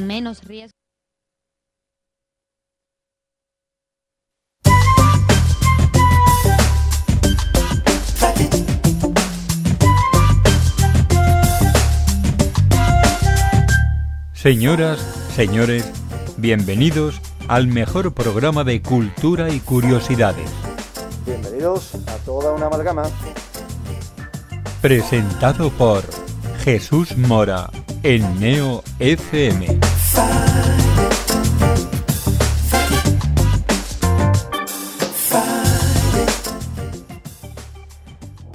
menos riesgo. Señoras, señores, bienvenidos al mejor programa de cultura y curiosidades. Bienvenidos a toda una amalgama. Presentado por Jesús Mora en Neo FM.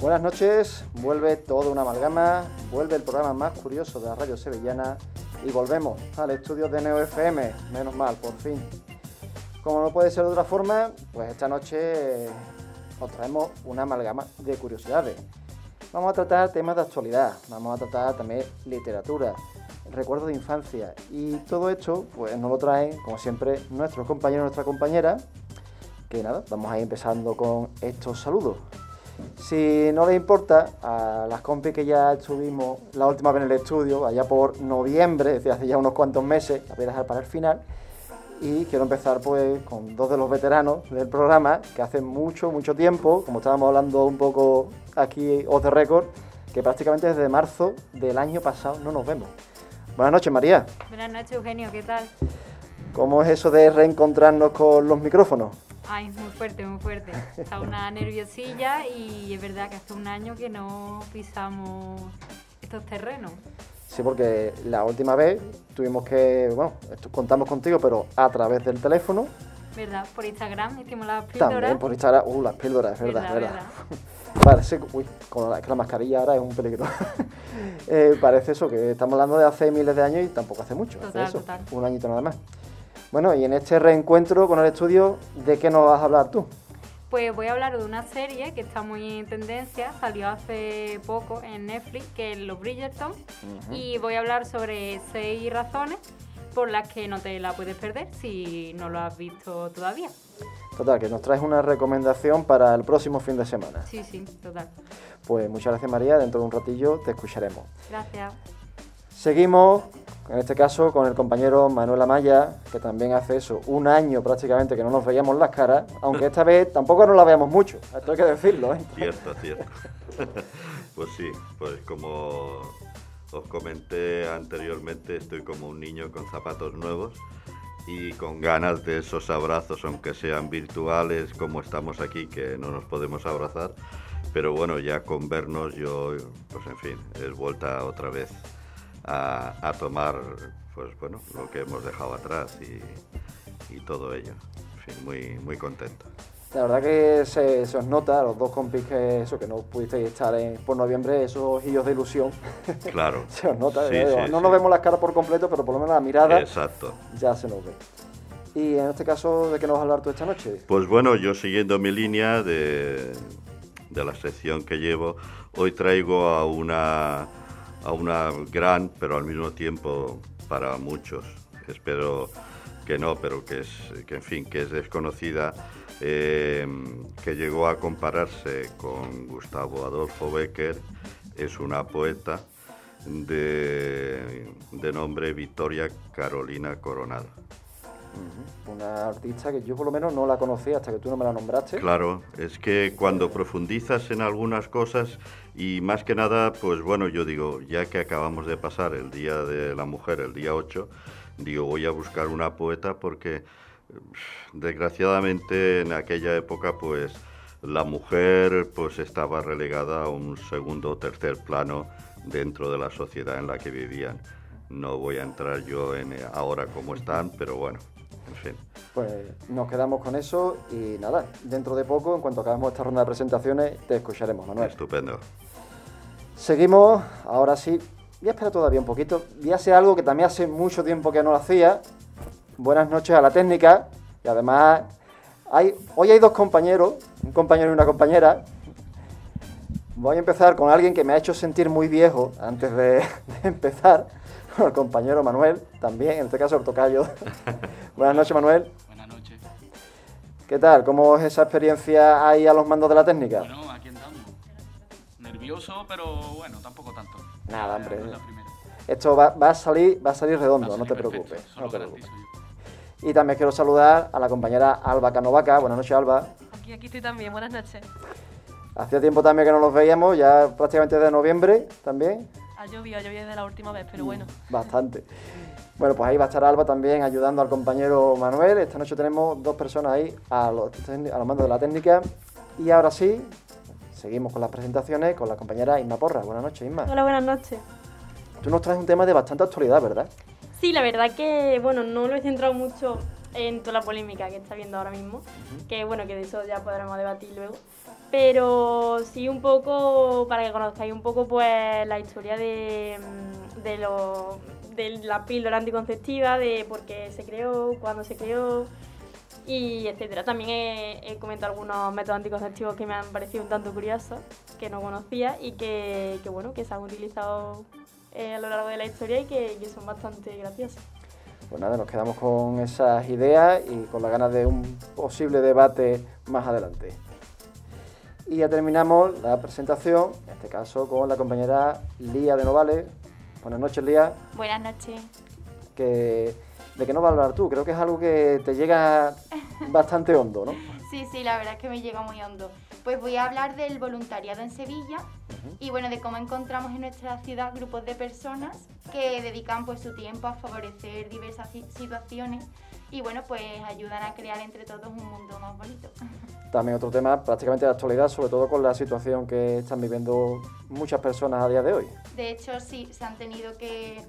Buenas noches, vuelve toda una amalgama, vuelve el programa más curioso de la radio sevillana y volvemos al estudio de Neo FM, menos mal, por fin. Como no puede ser de otra forma, pues esta noche os traemos una amalgama de curiosidades. Vamos a tratar temas de actualidad, vamos a tratar también literatura, recuerdos de infancia y todo esto pues nos lo traen, como siempre, nuestros compañeros y nuestra compañera. Que nada, vamos a ir empezando con estos saludos. Si no les importa, a las compis que ya estuvimos la última vez en el estudio, allá por noviembre, es decir, hace ya unos cuantos meses, la voy a dejar para el final. Y quiero empezar pues con dos de los veteranos del programa, que hace mucho, mucho tiempo, como estábamos hablando un poco aquí off the record, que prácticamente desde marzo del año pasado no nos vemos. Buenas noches, María. Buenas noches, Eugenio, ¿qué tal? ¿Cómo es eso de reencontrarnos con los micrófonos? Ay, muy fuerte, muy fuerte. Está una nerviosilla y es verdad que hace un año que no pisamos estos terrenos. Sí, porque la última vez tuvimos que, bueno, contamos contigo, pero a través del teléfono. ¿Verdad? Por Instagram hicimos las píldoras. También por Instagram, uh, las píldoras, es verdad, Verdad, verdad. Parece, uy, con la, que la mascarilla ahora es un peligro. Eh, parece eso, que estamos hablando de hace miles de años y tampoco hace mucho, hace Total, eso, total. un añito nada más. Bueno, y en este reencuentro con el estudio, ¿de qué nos vas a hablar tú? Pues voy a hablar de una serie que está muy en tendencia, salió hace poco en Netflix, que es Los Bridgerton, y voy a hablar sobre seis razones por las que no te la puedes perder si no lo has visto todavía. Total, que nos traes una recomendación para el próximo fin de semana. Sí, sí, total. Pues muchas gracias María, dentro de un ratillo te escucharemos. Gracias. Seguimos, en este caso, con el compañero Manuel Amaya, que también hace eso, un año prácticamente que no nos veíamos las caras, aunque esta vez tampoco nos la veamos mucho, esto hay que decirlo, ¿eh? Cierto, cierto. pues sí, pues como os comenté anteriormente, estoy como un niño con zapatos nuevos y con ganas de esos abrazos, aunque sean virtuales, como estamos aquí, que no nos podemos abrazar. Pero bueno, ya con vernos yo, pues en fin, es vuelta otra vez a, a tomar, pues bueno, lo que hemos dejado atrás y, y todo ello. En fin, muy, muy contento. La verdad que se, se os nota, los dos compis que eso, que no pudisteis estar en- por noviembre, esos ojillos de ilusión, Claro. se os nota, Sí, eh, sí, no nos vemos las caras por completo, pero por lo menos la mirada Exacto. ya se nos ve. Y en este caso, ¿de qué nos vas a hablar tú esta noche? Pues bueno, yo siguiendo mi línea de, de la sección que llevo, hoy traigo a una, a una gran, pero al mismo tiempo para muchos, espero que no, pero que es, que en fin, que es desconocida, eh, que llegó a compararse con Gustavo Adolfo Becker, es una poeta de, de nombre Victoria Carolina Coronado. Una artista que yo por lo menos no la conocía hasta que tú no me la nombraste. Claro, es que cuando profundizas en algunas cosas y más que nada, pues bueno, yo digo, ya que acabamos de pasar el Día de la Mujer, el día 8, digo, voy a buscar una poeta porque desgraciadamente en aquella época pues la mujer pues estaba relegada a un segundo o tercer plano dentro de la sociedad en la que vivían. No voy a entrar yo en eh, ahora cómo están, pero bueno, en fin. Pues nos quedamos con eso y nada, dentro de poco, en cuanto acabemos esta ronda de presentaciones, te escucharemos, Manuel. Estupendo. Seguimos, ahora sí, voy a esperar todavía un poquito. Voy a hacer algo que también hace mucho tiempo que no lo hacía. Buenas noches a la técnica y además hay, hoy hay dos compañeros, un compañero y una compañera. Voy a empezar con alguien que me ha hecho sentir muy viejo antes de, de empezar, con el compañero Manuel, también, en este caso el tocayo. Buenas noches Manuel, Buenas noches. ¿qué tal? ¿Cómo es esa experiencia ahí a los mandos de la técnica? Bueno, aquí andamos. Nervioso, pero bueno, tampoco tanto. Nada, hombre. no es la primera. Esto va, a salir va a salir redondo, no te preocupes. Y también quiero saludar a la compañera Alba Canovaca. Buenas noches, Alba. Aquí, aquí estoy también. Buenas noches. Hacía tiempo también que no nos veíamos, ya prácticamente de noviembre también. Ha llovido, ha llovido desde la última vez, pero bueno. Bastante. Bueno, pues ahí va a estar Alba también ayudando al compañero Manuel. Esta noche tenemos dos personas ahí a los, a los mandos de la técnica. Y ahora sí, seguimos con las presentaciones con la compañera Inma Porra. Buenas noches, Inma. Hola, buenas noches. Tú nos traes un tema de bastante actualidad, ¿verdad? Sí, la verdad que, bueno, no lo he centrado mucho en toda la polémica que está viendo ahora mismo, que bueno, que de eso ya podremos debatir luego, pero sí un poco, para que conozcáis un poco pues la historia de, mm, de, lo, de la píldora anticonceptiva, de por qué se creó, cuándo se creó, y etcétera. También he, comentado algunos métodos anticonceptivos que me han parecido un tanto curiosos, que no conocía y que, bueno, que se han utilizado eh, a lo largo de la historia y que, que son bastante graciosos. Pues nada, nos quedamos con esas ideas y con las ganas de un posible debate más adelante. Y ya terminamos la presentación, en este caso con la compañera Lía de Novales. Buenas noches, Lía. Buenas noches. Que, ¿De qué nos va a hablar tú? Creo que es algo que te llega bastante hondo, ¿no? Sí, sí, la verdad es que me llega muy hondo. Pues voy a hablar del voluntariado en Sevilla y bueno, de cómo encontramos en nuestra ciudad grupos de personas que dedican pues su tiempo a favorecer diversas situaciones y bueno, pues ayudan a crear entre todos un mundo más bonito. También otro tema prácticamente de actualidad, sobre todo con la situación que están viviendo muchas personas a día de hoy. De hecho, sí, se han tenido que,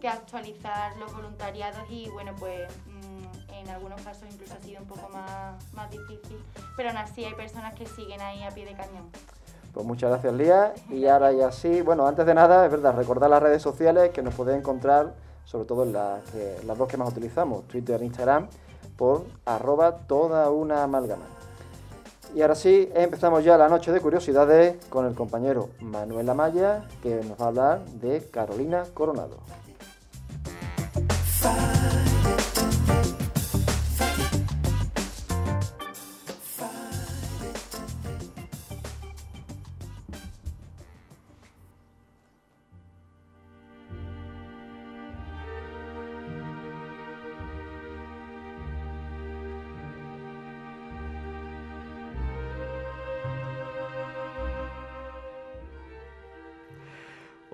que actualizar los voluntariados y bueno, pues mm, en algunos casos incluso ha sido un poco más, más difícil, pero aún así hay personas que siguen ahí a pie de cañón. Pues muchas gracias Lía. Y ahora ya sí, bueno, antes de nada, es verdad, recordar las redes sociales que nos pueden encontrar, sobre todo en las, las dos que más utilizamos, Twitter e Instagram, por arroba toda una amalgama. Y ahora sí, empezamos ya la noche de curiosidades con el compañero Manuel Amaya, que nos va a hablar de Carolina Coronado.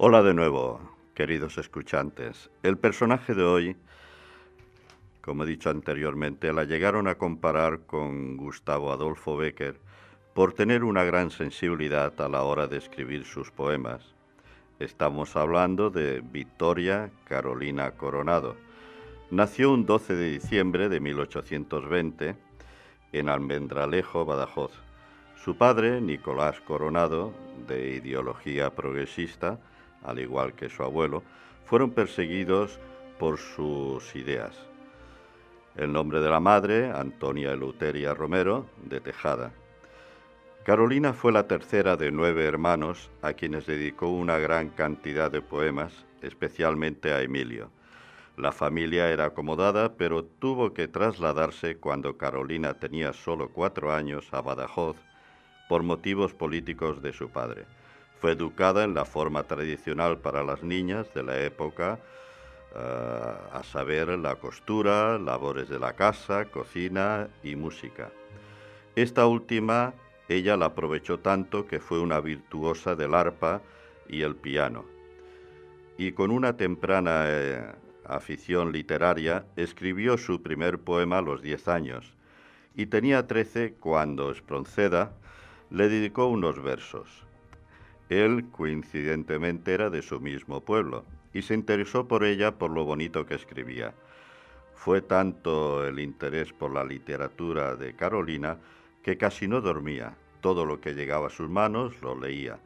Hola de nuevo, queridos escuchantes. El personaje de hoy, como he dicho anteriormente, la llegaron a comparar con Gustavo Adolfo Becker por tener una gran sensibilidad a la hora de escribir sus poemas. Estamos hablando de Victoria Carolina Coronado. Nació un 12 de diciembre de 1820 en Almendralejo, Badajoz. Su padre, Nicolás Coronado, de ideología progresista, al igual que su abuelo, fueron perseguidos por sus ideas. El nombre de la madre, Antonia Eleuteria Romero, de Tejada. Carolina fue la tercera de nueve hermanos a quienes dedicó una gran cantidad de poemas, especialmente a Emilio. La familia era acomodada, pero tuvo que trasladarse cuando Carolina tenía solo cuatro años a Badajoz por motivos políticos de su padre. Fue educada en la forma tradicional para las niñas de la época, eh, a saber, la costura, labores de la casa, cocina y música. Esta última ella la aprovechó tanto que fue una virtuosa del arpa y el piano. Y con una temprana eh, afición literaria, escribió su primer poema a los diez años, y tenía trece cuando Espronceda le dedicó unos versos. Él, coincidentemente, era de su mismo pueblo y se interesó por ella por lo bonito que escribía. Fue tanto el interés por la literatura de Carolina que casi no dormía. Todo lo que llegaba a sus manos lo leía.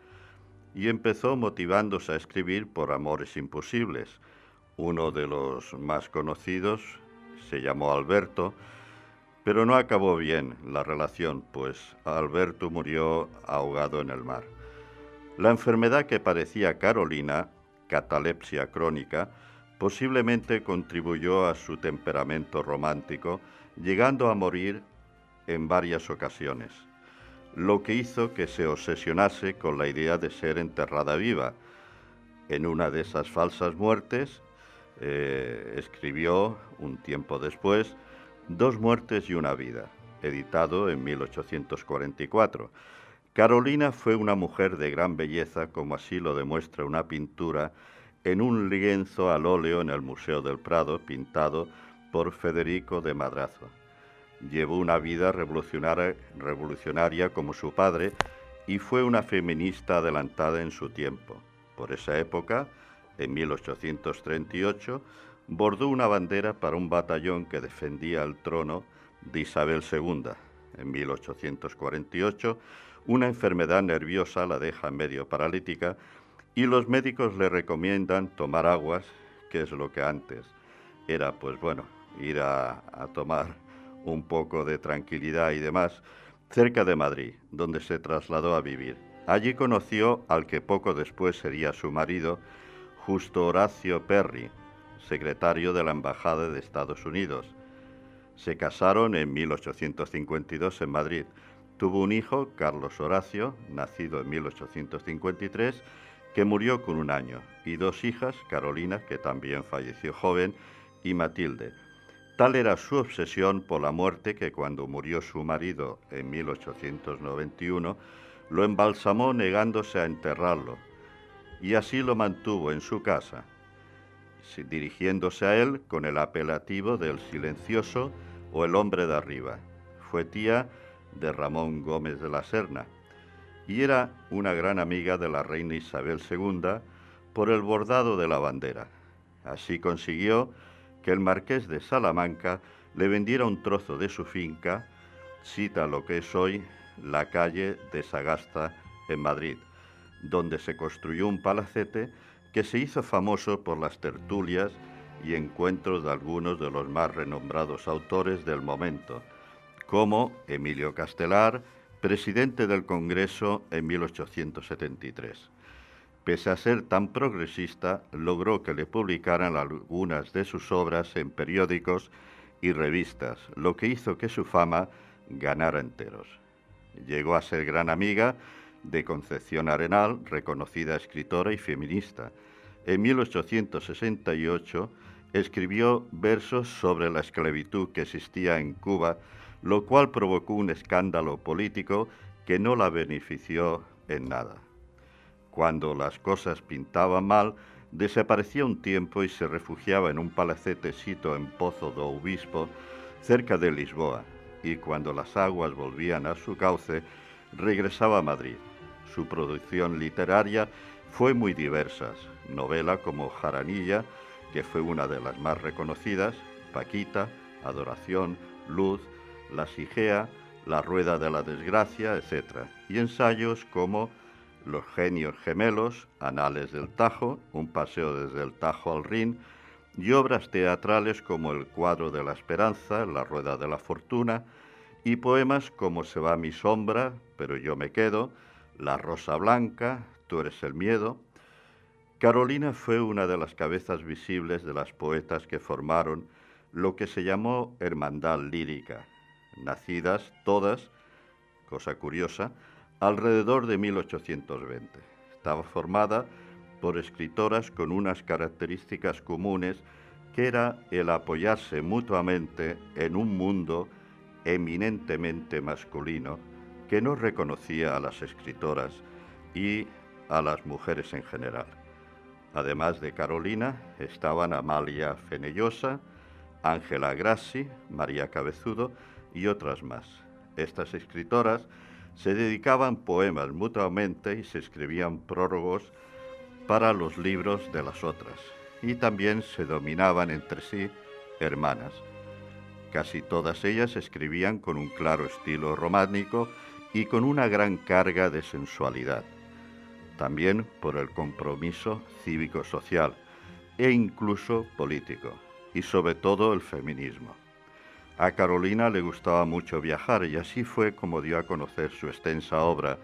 Y empezó motivándose a escribir por Amores Imposibles. Uno de los más conocidos se llamó Alberto, pero no acabó bien la relación, pues Alberto murió ahogado en el mar. La enfermedad que padecía Carolina, catalepsia crónica, posiblemente contribuyó a su temperamento romántico, llegando a morir en varias ocasiones, lo que hizo que se obsesionase con la idea de ser enterrada viva. En una de esas falsas muertes eh, escribió, un tiempo después, Dos muertes y una vida, editado en 1844. Carolina fue una mujer de gran belleza, como así lo demuestra una pintura en un lienzo al óleo en el Museo del Prado, pintado por Federico de Madrazo. Llevó una vida revolucionaria, revolucionaria como su padre y fue una feminista adelantada en su tiempo. Por esa época, en 1838, bordó una bandera para un batallón que defendía el trono de Isabel II. En 1848, una enfermedad nerviosa la deja medio paralítica y los médicos le recomiendan tomar aguas, que es lo que antes era, pues bueno, ir a, tomar un poco de tranquilidad y demás, cerca de Madrid, donde se trasladó a vivir. Allí conoció al que poco después sería su marido, Justo Horacio Perry, secretario de la Embajada de Estados Unidos. Se casaron en 1852 en Madrid. Tuvo un hijo, Carlos Horacio, nacido en 1853, que murió con un año, y dos hijas, Carolina, que también falleció joven, y Matilde. Tal era su obsesión por la muerte que cuando murió su marido en 1891, lo embalsamó negándose a enterrarlo, y así lo mantuvo en su casa, dirigiéndose a él con el apelativo del silencioso o el hombre de arriba. Fue tía de Ramón Gómez de la Serna y era una gran amiga de la reina Isabel II por el bordado de la bandera. Así consiguió que el marqués de Salamanca le vendiera un trozo de su finca, cita lo que es hoy la calle de Sagasta en Madrid, donde se construyó un palacete que se hizo famoso por las tertulias y encuentros de algunos de los más renombrados autores del momento, como Emilio Castelar, presidente del Congreso en 1873. Pese a ser tan progresista, logró que le publicaran algunas de sus obras en periódicos y revistas, lo que hizo que su fama ganara enteros. Llegó a ser gran amiga de Concepción Arenal, reconocida escritora y feminista. En 1868 escribió versos sobre la esclavitud que existía en Cuba, lo cual provocó un escándalo político que no la benefició en nada. Cuando las cosas pintaban mal, desaparecía un tiempo y se refugiaba en un palacete sito en Pozo do Obispo, cerca de Lisboa, y cuando las aguas volvían a su cauce, regresaba a Madrid. Su producción literaria fue muy diversa, novela como Jaranilla, que fue una de las más reconocidas, Paquita, Adoración, Luz, La Sigea, La Rueda de la Desgracia, etc. Y ensayos como Los Genios Gemelos, Anales del Tajo, Un Paseo desde el Tajo al Rin, y obras teatrales como El Cuadro de la Esperanza, La Rueda de la Fortuna, y poemas como Se va mi sombra, pero yo me quedo, La Rosa Blanca, Tú eres el miedo. Carolina fue una de las cabezas visibles de las poetas que formaron lo que se llamó Hermandad Lírica, nacidas todas, cosa curiosa, alrededor de 1820. Estaba formada por escritoras con unas características comunes que era el apoyarse mutuamente en un mundo eminentemente masculino que no reconocía a las escritoras y a las mujeres en general. Además de Carolina, estaban Amalia Fenellosa, Ángela Grassi, María Cabezudo y otras más. Estas escritoras se dedicaban poemas mutuamente y se escribían prórogos para los libros de las otras, y también se dominaban entre sí hermanas. Casi todas ellas escribían con un claro estilo romántico y con una gran carga de sensualidad, también por el compromiso cívico-social e incluso político, y sobre todo el feminismo. A Carolina le gustaba mucho viajar y así fue como dio a conocer su extensa obra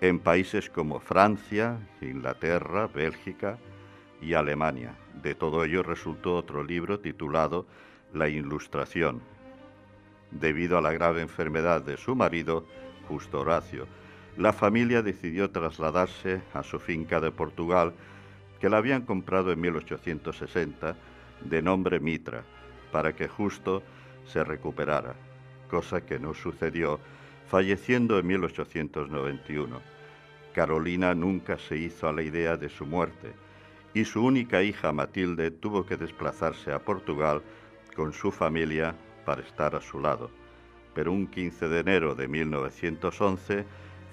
en países como Francia, Inglaterra, Bélgica y Alemania. De todo ello resultó otro libro titulado La Ilustración, debido a la grave enfermedad de su marido, Justo Horacio. La familia decidió trasladarse a su finca de Portugal, que la habían comprado en 1860 de nombre Mitra, para que justo se recuperara, cosa que no sucedió, falleciendo en 1891. Carolina nunca se hizo a la idea de su muerte y su única hija Matilde tuvo que desplazarse a Portugal con su familia para estar a su lado. Pero un 15 de enero de 1911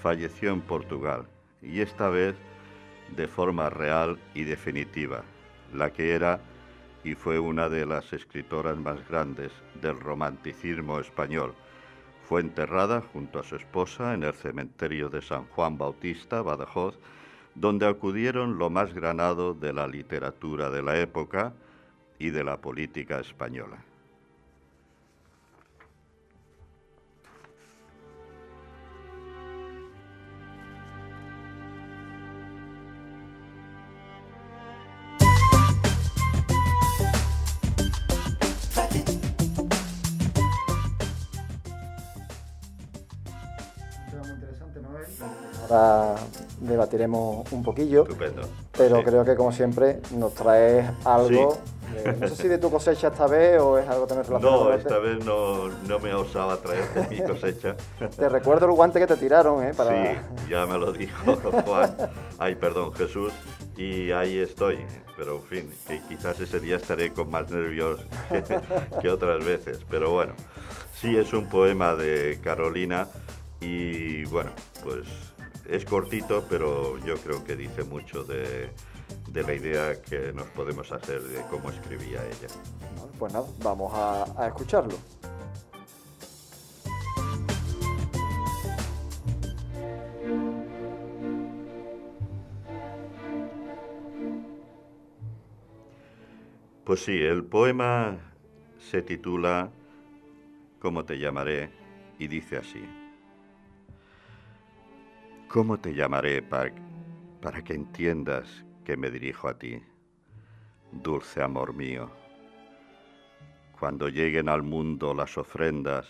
falleció en Portugal y esta vez de forma real y definitiva, la que era y fue una de las escritoras más grandes del romanticismo español. Fue enterrada junto a su esposa en el cementerio de San Juan Bautista, Badajoz, donde acudieron lo más granado de la literatura de la época y de la política española. Debatiremos un poquillo. Estupendo. Pero Sí. creo que como siempre nos traes algo. de- no sé si de tu cosecha esta vez o es algo también relacionado No, esta vez no, no me osaba traer de mi cosecha. Te recuerdo el guante que te tiraron, ¿eh? Para... Sí, ya me lo dijo Juan. Ay, perdón, Jesús. Y ahí estoy. Pero, en fin, que quizás ese día estaré con más nervios que, que otras veces. Pero bueno, sí es un poema de Carolina y bueno, pues es cortito, pero yo creo que dice mucho de, de la idea que nos podemos hacer de cómo escribía ella. Pues nada, vamos a, a escucharlo. Pues sí, el poema se titula ¿Cómo te llamaré? y dice así. ¿Cómo te llamaré para, para que entiendas que me dirijo a ti, dulce amor mío? Cuando lleguen al mundo las ofrendas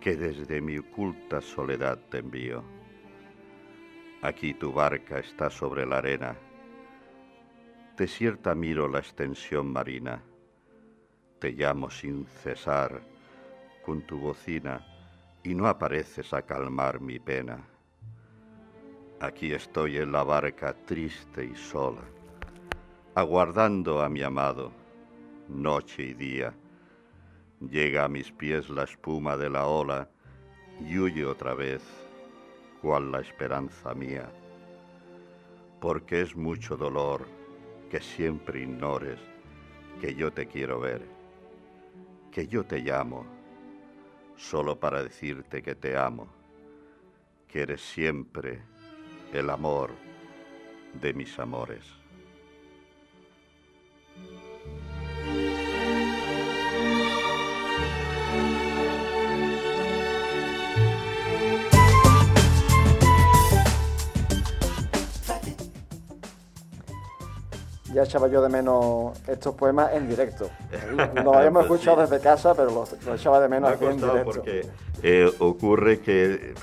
que desde mi oculta soledad te envío. Aquí tu barca está sobre la arena Desierta miro la extensión marina, te llamo sin cesar con tu bocina y no apareces a calmar mi pena. Aquí estoy en la barca triste y sola, aguardando a mi amado, noche y día. Llega a mis pies la espuma de la ola y huye otra vez, cual la esperanza mía, porque es mucho dolor que siempre ignores que yo te quiero ver, que yo te llamo, solo para decirte que te amo, que eres siempre el amor de mis amores. Ya echaba yo de menos estos poemas en directo. Los habíamos Pues escuchado sí. desde casa, pero los, los echaba de Me menos ha aquí en directo. porque eh, ocurre que,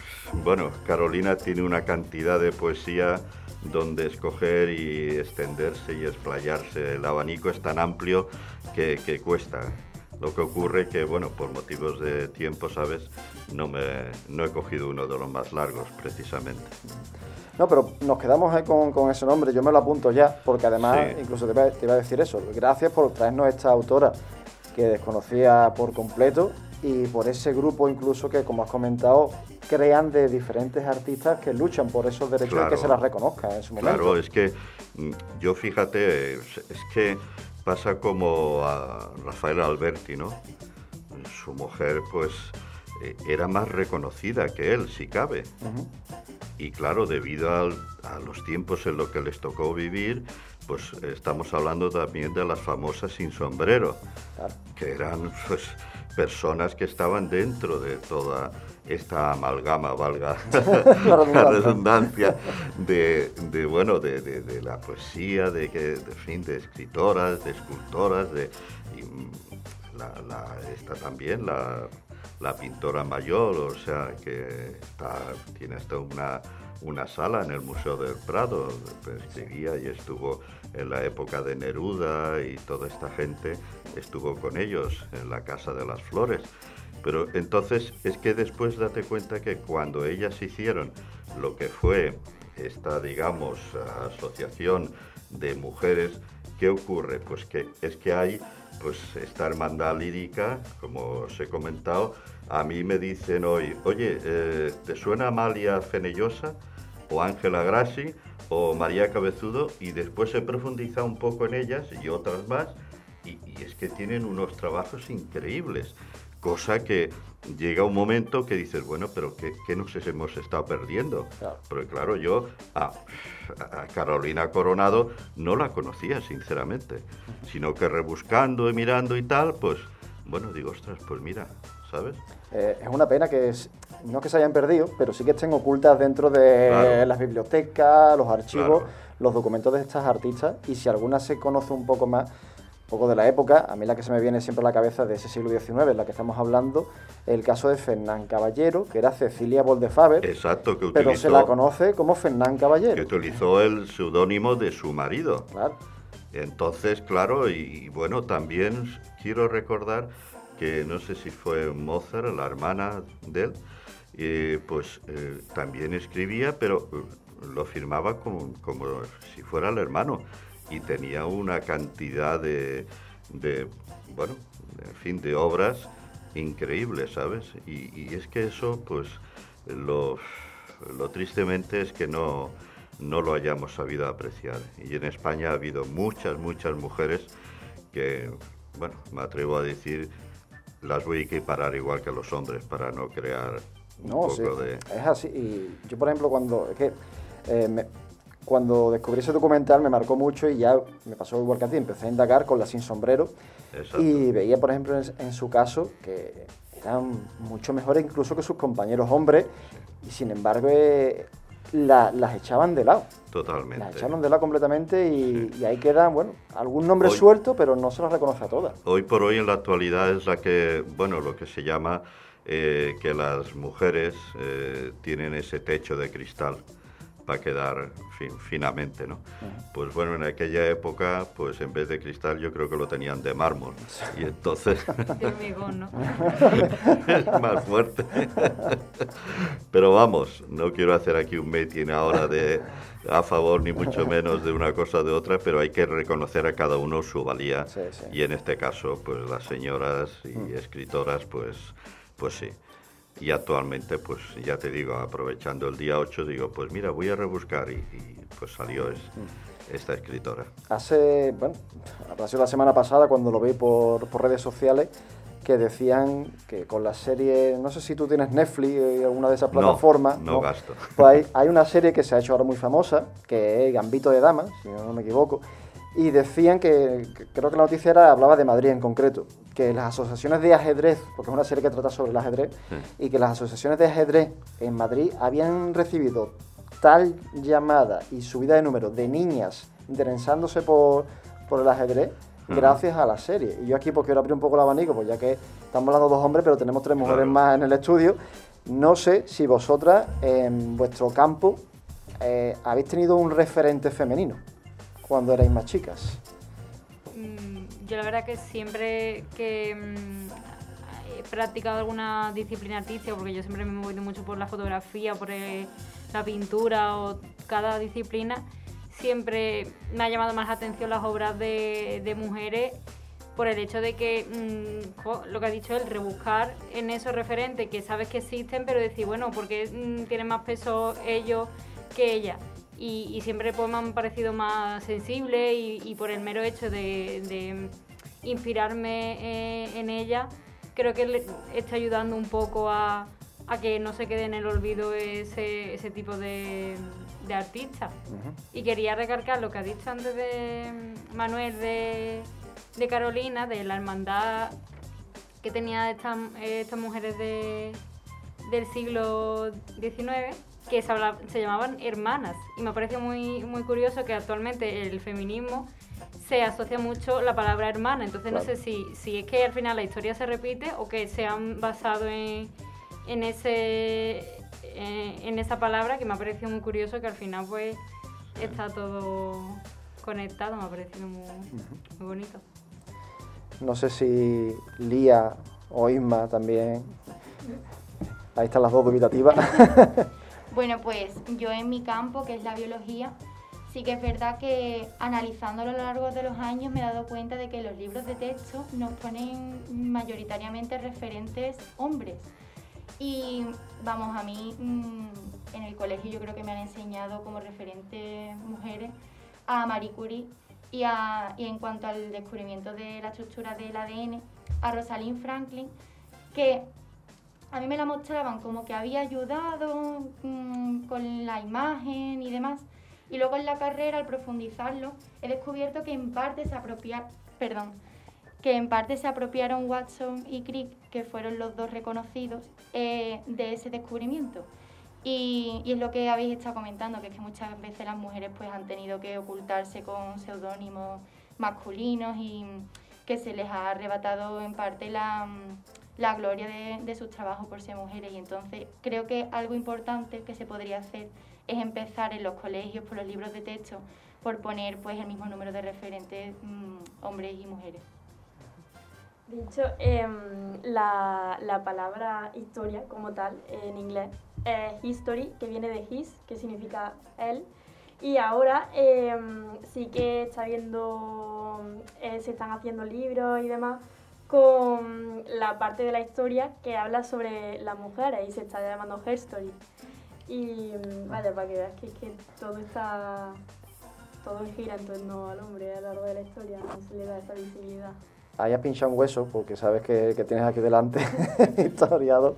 bueno, Carolina tiene una cantidad de poesía donde escoger y extenderse y explayarse. El abanico es tan amplio que, que cuesta. Lo que ocurre que, bueno, por motivos de tiempo, ¿sabes? No, me, no he cogido uno de los más largos, precisamente. No, pero nos quedamos ahí con, con ese nombre, yo me lo apunto ya, porque además Sí. incluso te iba, te iba a decir eso. Gracias por traernos esta autora que desconocía por completo y por ese grupo incluso que, como has comentado, crean de diferentes artistas que luchan por esos derechos y que se las reconozca en su momento. Claro, es que mm, yo fíjate, es, que pasa como a Rafael Alberti, ¿no? Su mujer, pues, era más reconocida que él, si cabe. Y claro, debido al- a los tiempos en los que les tocó vivir, pues estamos hablando también de las famosas sin sombrero, Claro. que eran pues, personas que estaban dentro de toda esta amalgama, valga La redundancia. la redundancia, de, de, bueno, de, de- de la poesía, de que, de fin, de escritoras, de escultoras, de y, mm, la, la- esta también, la, la pintora mayor, o sea, que tiene hasta una, una sala en el Museo del Prado, escribía y estuvo en la época de Neruda y toda esta gente estuvo con ellos en la Casa de las Flores. Pero entonces es que después date cuenta que cuando ellas hicieron lo que fue esta, digamos, asociación de mujeres, ¿qué ocurre? Pues que es que hay pues esta hermandad lírica, como os he comentado, a mí me dicen hoy, oye, eh, ¿te suena Amalia Fenellosa o Ángela Grassi o María Cabezudo? Y después he profundizado un poco en ellas y otras más, y, y es que tienen unos trabajos increíbles, cosa que llega un momento que dices, bueno, pero ¿qué, qué nos hemos estado perdiendo? Claro. Porque claro, yo a, a Carolina Coronado no la conocía, sinceramente, sino que rebuscando y mirando y tal, pues, bueno, digo, ostras, pues mira, ¿sabes? Eh, es una pena que es- no que se hayan perdido, pero sí que estén ocultas dentro de Claro. las bibliotecas, los archivos, Claro. los documentos de estas artistas. Y si alguna se conoce un poco más, poco de la época, a mí la que se me viene siempre a la cabeza de ese siglo XIX, en la que estamos hablando, el caso de Fernán Caballero, que era Cecilia Boldefaber, Exacto, que pero utilizó, se la conoce como Fernán que Caballero. utilizó el seudónimo de su marido. Claro. Entonces, claro, y, y bueno, también quiero recordar que no sé si fue Mozart, la hermana de él, eh, pues eh, también escribía, pero eh, lo firmaba como, como si fuera el hermano y tenía una cantidad de, de, bueno, en fin, de obras increíbles, ¿sabes? Y, y es que eso, pues, lo, lo tristemente es que no, no lo hayamos sabido apreciar. Y en España ha habido muchas, muchas mujeres que, bueno, me atrevo a decir, las voy a equiparar igual que los hombres para no crear un No, poco sí, de... es así. Y yo, por ejemplo, cuando es que eh, me- cuando descubrí ese documental me marcó mucho y ya me pasó igual que a ti. Empecé a indagar con la sin sombrero Exacto. y veía, por ejemplo, en, en su caso que eran mucho mejores incluso que sus compañeros hombres y sin embargo eh, la- las echaban de lado. Totalmente. Las echaron de lado completamente y, y ahí quedan, bueno, algún nombre Hoy- suelto, pero no se las reconoce a todas. Hoy por hoy en la actualidad es la que, bueno, lo que se llama eh, que las mujeres eh, tienen ese techo de cristal para quedar fin- finamente, ¿no? Pues bueno, en aquella época, pues en vez de cristal yo creo que lo tenían de mármol y entonces De hormigón, ¿no? es más fuerte. Pero vamos, no quiero hacer aquí un meeting ahora de a favor ni mucho menos de una cosa o de otra, pero hay que reconocer a cada uno su valía Sí, sí. y en este caso, pues las señoras y escritoras, pues, pues sí. Y actualmente, pues ya te digo, aprovechando el día 8, digo, pues mira, voy a rebuscar y, y, pues salió es- esta escritora. Hace, bueno, habrá sido la semana pasada cuando lo vi por, por redes sociales, que decían que con la serie, no sé si tú tienes Netflix y alguna de esas No, plataformas. no gasto. Pues hay, hay una serie que se ha hecho ahora muy famosa, que es Gambito de Damas, si no me equivoco, y decían que, que creo que la noticia era, hablaba de Madrid en concreto, que las asociaciones de ajedrez, porque es una serie que trata sobre el ajedrez, y que las asociaciones de ajedrez en Madrid habían recibido tal llamada y subida de número de niñas interesándose por, por el ajedrez gracias a la serie. Y yo aquí pues quiero abrir un poco el abanico, pues ya que estamos hablando dos hombres, pero tenemos tres mujeres Claro. más en el estudio. No sé si vosotras en vuestro campo eh, habéis tenido un referente femenino cuando erais más chicas. Yo la verdad que siempre que mm, he practicado alguna disciplina artística, porque yo siempre me he movido mucho por la fotografía, por la pintura o cada disciplina, siempre me ha llamado más atención las obras de, mujeres por el hecho de que, mm, lo que ha dicho él, rebuscar en esos referentes que sabes que existen, pero decir, bueno, porque tienen más peso ellos que ella? Y, y siempre pues, me han parecido más sensibles y, y por el mero hecho de, de inspirarme eh, en ella, creo que le está ayudando un poco a, a que no se quede en el olvido ese, ese tipo de, de artistas. Y quería recalcar lo que ha dicho antes de Manuel de, de Carolina, de la hermandad que tenía estas, estas mujeres de, del siglo XIX, que se, habla- se llamaban hermanas. Y me parece muy, muy curioso que actualmente el feminismo se asocia mucho la palabra hermana. Entonces no sé si, si es que al final la historia se repite o que se han basado en, en ese eh, en esa palabra que me ha parecido muy curioso que al final pues está todo conectado, me ha parecido muy, muy bonito. No sé si Lía o Isma también. Ahí están las dos dubitativas. Bueno, pues yo en mi campo, que es la biología, sí que es verdad que analizándolo a lo largo de los años me he dado cuenta de que los libros de texto nos ponen mayoritariamente referentes hombres. Y vamos, a mí mm, en el colegio yo creo que me han enseñado como referentes mujeres a Marie Curie y, a- y en cuanto al descubrimiento de la estructura del ADN, a Rosalind Franklin, que a mí me la mostraban como que había ayudado mm, con la imagen y demás. Y luego en la carrera, al profundizarlo, he descubierto que en parte se apropia, perdón, que en parte se apropiaron Watson y Crick, que fueron los dos reconocidos, eh, de ese descubrimiento. Y, es lo que habéis estado comentando, que es que muchas veces las mujeres pues han tenido que ocultarse con seudónimos masculinos y que se les ha arrebatado en parte la, la gloria de, sus trabajos por ser mujeres. Y entonces creo que algo importante que se podría hacer es empezar en los colegios, por los libros de texto, por poner pues el mismo número de referentes mm, hombres y mujeres. De hecho, em, la, la palabra historia como tal en inglés es history, que viene de his, que significa él. Y ahora em, sí que está viendo, eh, se están haciendo libros y demás con la parte de la historia que habla sobre las mujeres y se está llamando Her Story. Y mm, vaya, para que veas que, que todo está, todo gira en torno al hombre a lo largo de la historia, no se le da esa visibilidad. Ahí has pinchado un hueso porque sabes que, que tienes aquí delante historiado.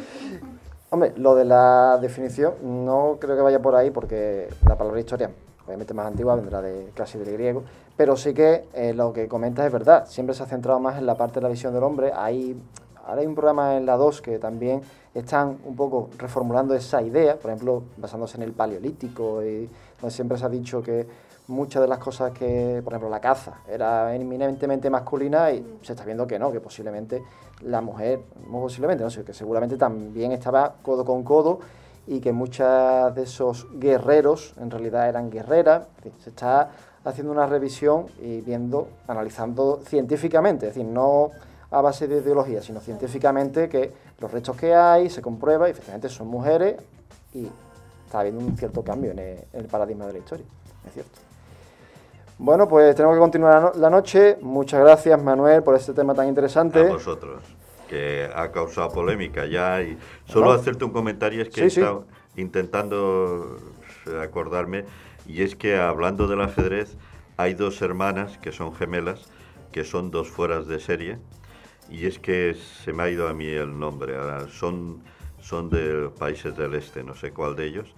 Hombre, lo de la definición no creo que vaya por ahí porque la palabra historia, obviamente más antigua, vendrá de casi del griego, pero sí que eh, lo que comentas es verdad, siempre se ha centrado más en la parte de la visión del hombre. Hay, ahora hay un programa en la 2 que también están un poco reformulando esa idea, por ejemplo, basándose en el paleolítico, y donde siempre se ha dicho que muchas de las cosas que, por ejemplo, la caza era eminentemente masculina y se está viendo que no, que posiblemente la mujer, no posiblemente, no sé, que seguramente también estaba codo con codo y que muchos de esos guerreros en realidad eran guerreras. En fin, se está haciendo una revisión y viendo, analizando científicamente, es decir, no a base de ideología, sino científicamente que los restos que hay se comprueba y efectivamente son mujeres y está habiendo un cierto cambio en el, paradigma de la historia, es cierto. Bueno, pues tenemos que continuar la no- la noche. Muchas gracias, Manuel, por este tema tan interesante. A vosotros, que ha causado polémica ya. Y solo No. hacerte un comentario, es que Sí, he sí. estado intentando eh, acordarme, y es que hablando del ajedrez, hay dos hermanas que son gemelas, que son dos fueras de serie, y es que se me ha ido a mí el nombre, ahora son, son de países del este, no sé cuál de ellos,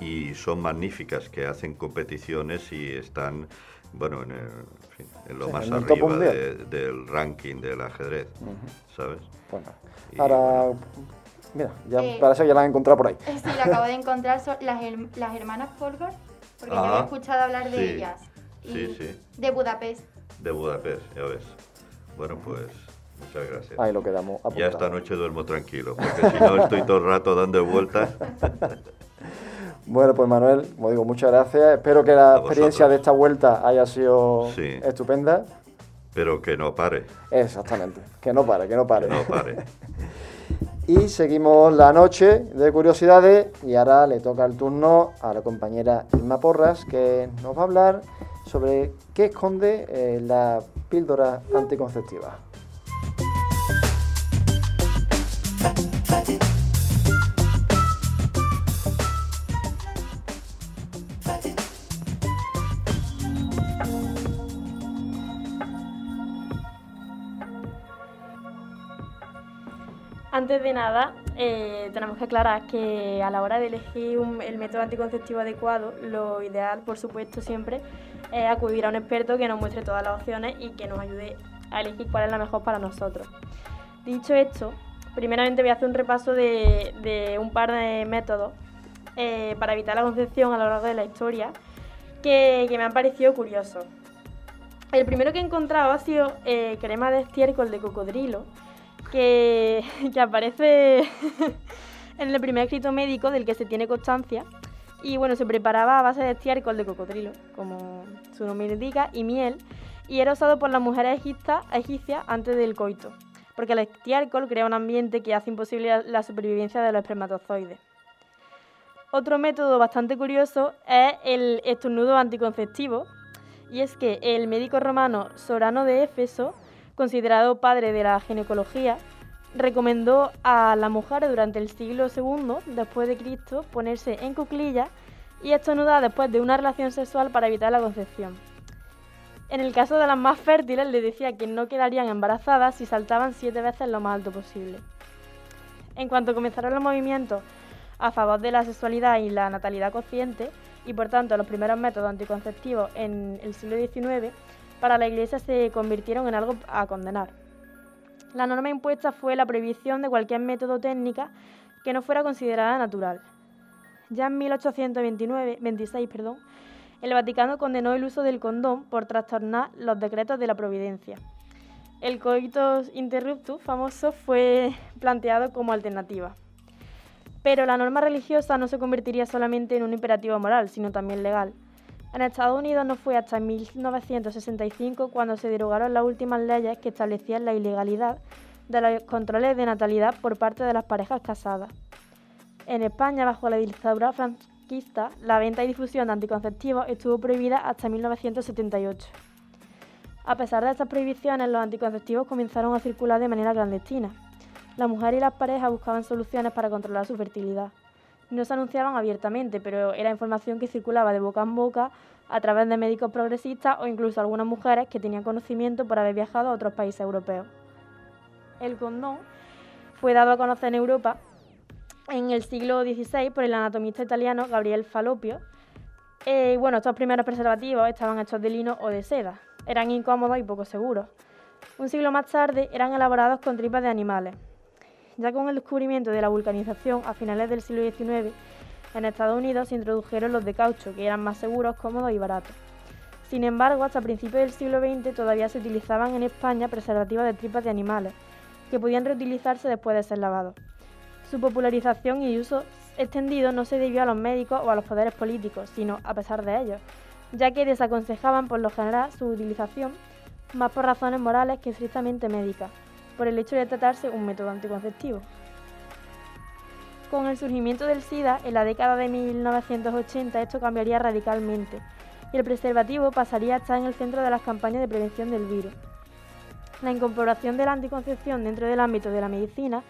y son magníficas, que hacen competiciones y están, bueno, en, el- en fin, en lo Sí, más en arriba de- del ranking del ajedrez, ¿sabes? Bueno, Y ahora, mira, ya Eh, parece que ya la han encontrado por ahí. Sí, la acabo de encontrar, son las, las hermanas Polgar, porque yo Ajá. había escuchado hablar de Sí. ellas. Y Sí, sí. De Budapest. De Budapest, ya ves. Bueno, pues muchas gracias. Ahí lo quedamos Ya esta noche duermo tranquilo, porque si no estoy todo el rato dando vueltas. Bueno, pues Manuel, como digo, muchas gracias. Espero que la experiencia de esta vuelta haya sido Sí. estupenda. Pero que no pare, Exactamente, que no pare, que no pare. que no pare. Y seguimos la noche de curiosidades y ahora le toca el turno a la compañera Irma Porras que nos va a hablar sobre qué esconde eh, la píldora anticonceptiva. Antes de nada, eh, tenemos que aclarar que a la hora de elegir un- el método anticonceptivo adecuado, lo ideal, por supuesto, siempre es acudir a un experto que nos muestre todas las opciones y que nos ayude a elegir cuál es la mejor para nosotros. Dicho esto, primeramente voy a hacer un repaso de, un par de métodos eh, para evitar la concepción a lo largo de la historia que, que me han parecido curiosos. El primero que he encontrado ha sido eh, crema de estiércol de cocodrilo, que, aparece en el primer escrito médico del que se tiene constancia. Y bueno, se preparaba a base de estiércol de cocodrilo, como su nombre indica, y miel, y era usado por las mujeres egipcias antes del coito, porque el estiércol crea un ambiente que hace imposible la supervivencia de los espermatozoides. Otro método bastante curioso es el estornudo anticonceptivo, y es que el médico romano Sorano de Éfeso, considerado padre de la ginecología, recomendó a las mujeres durante el siglo II después de Cristo ponerse en cuclillas y estornudar después de una relación sexual para evitar la concepción. En el caso de las más fértiles, le decía que no quedarían embarazadas si saltaban siete veces lo más alto posible. En cuanto comenzaron los movimientos a favor de la sexualidad y la natalidad consciente, y por tanto los primeros métodos anticonceptivos en el siglo XIX, para la Iglesia se convirtieron en algo a condenar. La norma impuesta fue la prohibición de cualquier método técnica que no fuera considerada natural. Ya en 1829, 26, perdón, el Vaticano condenó el uso del condón por trastornar los decretos de la providencia. El coitus interruptus famoso fue planteado como alternativa. Pero la norma religiosa no se convertiría solamente en un imperativo moral, sino también legal. En Estados Unidos no fue hasta 1965 cuando se derogaron las últimas leyes que establecían la ilegalidad de los controles de natalidad por parte de las parejas casadas. En España, bajo la dictadura franquista, la venta y difusión de anticonceptivos estuvo prohibida hasta 1978. A pesar de estas prohibiciones, los anticonceptivos comenzaron a circular de manera clandestina. Las mujeres y las parejas buscaban soluciones para controlar su fertilidad. No se anunciaban abiertamente, pero era información que circulaba de boca en boca a través de médicos progresistas o incluso algunas mujeres que tenían conocimiento por haber viajado a otros países europeos. El condón fue dado a conocer en Europa en el siglo XVI por el anatomista italiano Gabriel Falopio. Eh, bueno, estos primeros preservativos estaban hechos de lino o de seda. Eran incómodos y poco seguros. Un siglo más tarde eran elaborados con tripas de animales. Ya con el descubrimiento de la vulcanización a finales del siglo XIX, en Estados Unidos se introdujeron los de caucho, que eran más seguros, cómodos y baratos. Sin embargo, hasta principios del siglo XX todavía se utilizaban en España preservativos de tripas de animales, que podían reutilizarse después de ser lavados. Su popularización y uso extendido no se debió a los médicos o a los poderes políticos, sino a pesar de ellos, ya que desaconsejaban por lo general su utilización más por razones morales que estrictamente médicas por el hecho de tratarse un método anticonceptivo. Con el surgimiento del SIDA, en la década de 1980 esto cambiaría radicalmente y el preservativo pasaría a estar en el centro de las campañas de prevención del virus. La incorporación de la anticoncepción dentro del ámbito de la medicina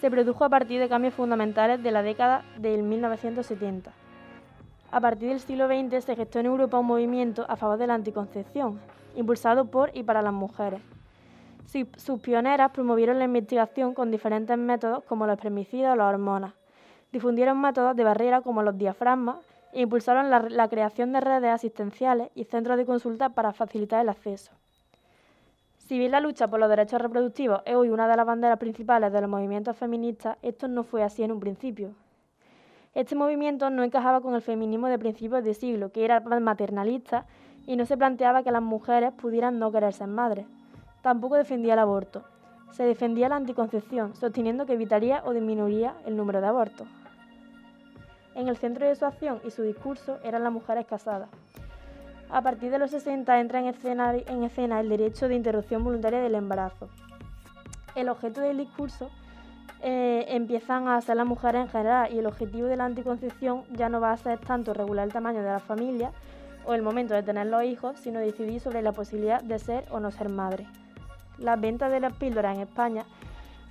se produjo a partir de cambios fundamentales de la década del 1970. A partir del siglo XX se gestó en Europa un movimiento a favor de la anticoncepción, impulsado por y para las mujeres. Sus pioneras promovieron la investigación con diferentes métodos como los espermicidas o las hormonas. Difundieron métodos de barrera como los diafragmas e impulsaron la, creación de redes asistenciales y centros de consulta para facilitar el acceso. Si bien la lucha por los derechos reproductivos es hoy una de las banderas principales de los movimientos feministas, esto no fue así en un principio. Este movimiento no encajaba con el feminismo de principios de siglo, que era maternalista y no se planteaba que las mujeres pudieran no querer ser madres. Tampoco defendía el aborto. Se defendía la anticoncepción, sosteniendo que evitaría o disminuiría el número de abortos. En el centro de su acción y su discurso eran las mujeres casadas. A partir de los 60 entra en escena, el derecho de interrupción voluntaria del embarazo. El objeto del discurso eh, empiezan a ser las mujeres en general y el objetivo de la anticoncepción ya no va a ser tanto regular el tamaño de la familia o el momento de tener los hijos, sino decidir sobre la posibilidad de ser o no ser madre las ventas de las píldoras en España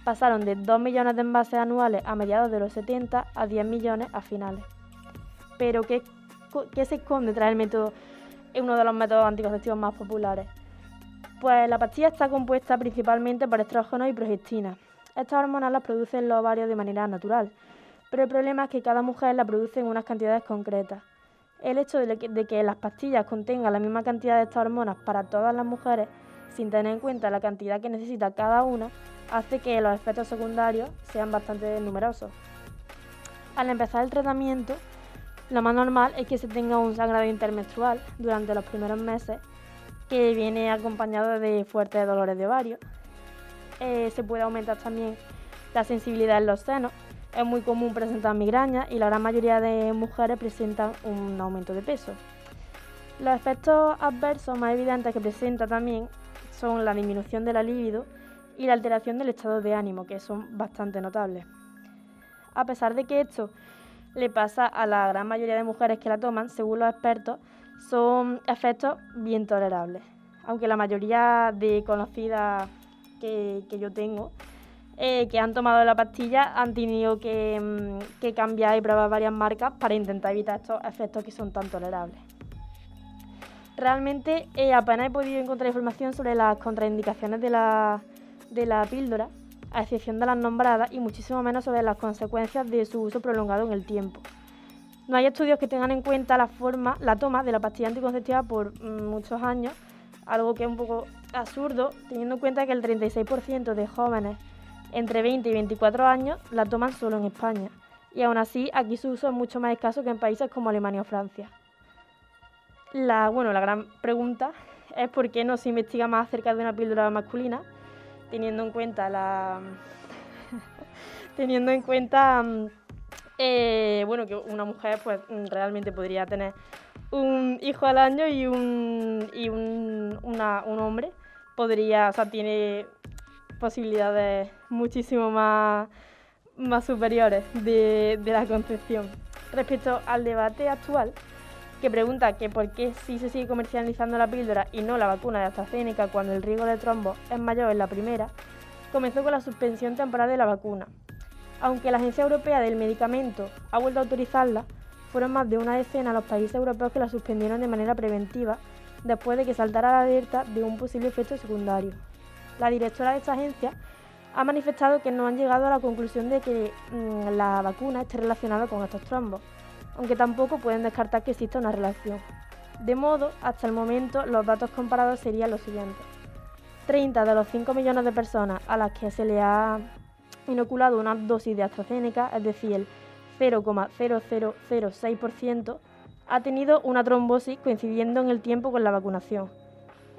pasaron de 2 millones de envases anuales a mediados de los 70 a 10 millones a finales. Pero ¿qué, se esconde tras el método, uno de los métodos anticonceptivos más populares? Pues la pastilla está compuesta principalmente por estrógenos y progestina. Estas hormonas las producen los ovarios de manera natural, pero el problema es que cada mujer la produce en unas cantidades concretas. El hecho de que las pastillas contengan la misma cantidad de estas hormonas para todas las mujeres sin tener en cuenta la cantidad que necesita cada una, hace que los efectos secundarios sean bastante numerosos. Al empezar el tratamiento, lo más normal es que se tenga un sangrado intermenstrual durante los primeros meses, que viene acompañado de fuertes dolores de ovario. Eh, se puede aumentar también la sensibilidad en los senos, es muy común presentar migrañas y la gran mayoría de mujeres presentan un aumento de peso. Los efectos adversos más evidentes que presenta también son la disminución de la libido y la alteración del estado de ánimo, que son bastante notables. A pesar de que esto le pasa a la gran mayoría de mujeres que la toman, según los expertos, son efectos bien tolerables. Aunque la mayoría de conocidas que, yo tengo eh, que han tomado la pastilla han tenido que, mm, que, cambiar y probar varias marcas para intentar evitar estos efectos que son tan tolerables. Realmente eh, apenas he podido encontrar información sobre las contraindicaciones de la, de la píldora, a excepción de las nombradas, y muchísimo menos sobre las consecuencias de su uso prolongado en el tiempo. No hay estudios que tengan en cuenta la forma, la toma de la pastilla anticonceptiva por mm, muchos años, algo que es un poco absurdo, teniendo en cuenta que el 36% de jóvenes entre 20 y 24 años la toman solo en España. Y aún así, aquí su uso es mucho más escaso que en países como Alemania o Francia. La, bueno, la gran pregunta es por qué no se investiga más acerca de una píldora masculina, teniendo en cuenta teniendo en cuenta mm, eh, bueno, que una mujer pues realmente podría tener un hijo al año y un, y un, un hombre podría, o sea, tiene posibilidades muchísimo más, más superiores de, de la concepción. Respecto al debate actual, que pregunta que por qué si se sigue comercializando la píldora y no la vacuna de AstraZeneca cuando el riesgo de trombo es mayor en la primera, comenzó con la suspensión temporal de la vacuna, aunque la Agencia Europea del Medicamento ha vuelto a autorizarla, fueron más de una decena los países europeos que la suspendieron de manera preventiva después de que saltara la alerta de un posible efecto secundario. La directora de esta agencia ha manifestado que no han llegado a la conclusión de que mm, la vacuna esté relacionada con estos trombos, aunque tampoco pueden descartar que exista una relación. De modo, hasta el momento, los datos comparados serían los siguientes. 30 de los 5 millones de personas a las que se le ha inoculado una dosis de AstraZeneca, es decir, el 0,0006%, ha tenido una trombosis coincidiendo en el tiempo con la vacunación.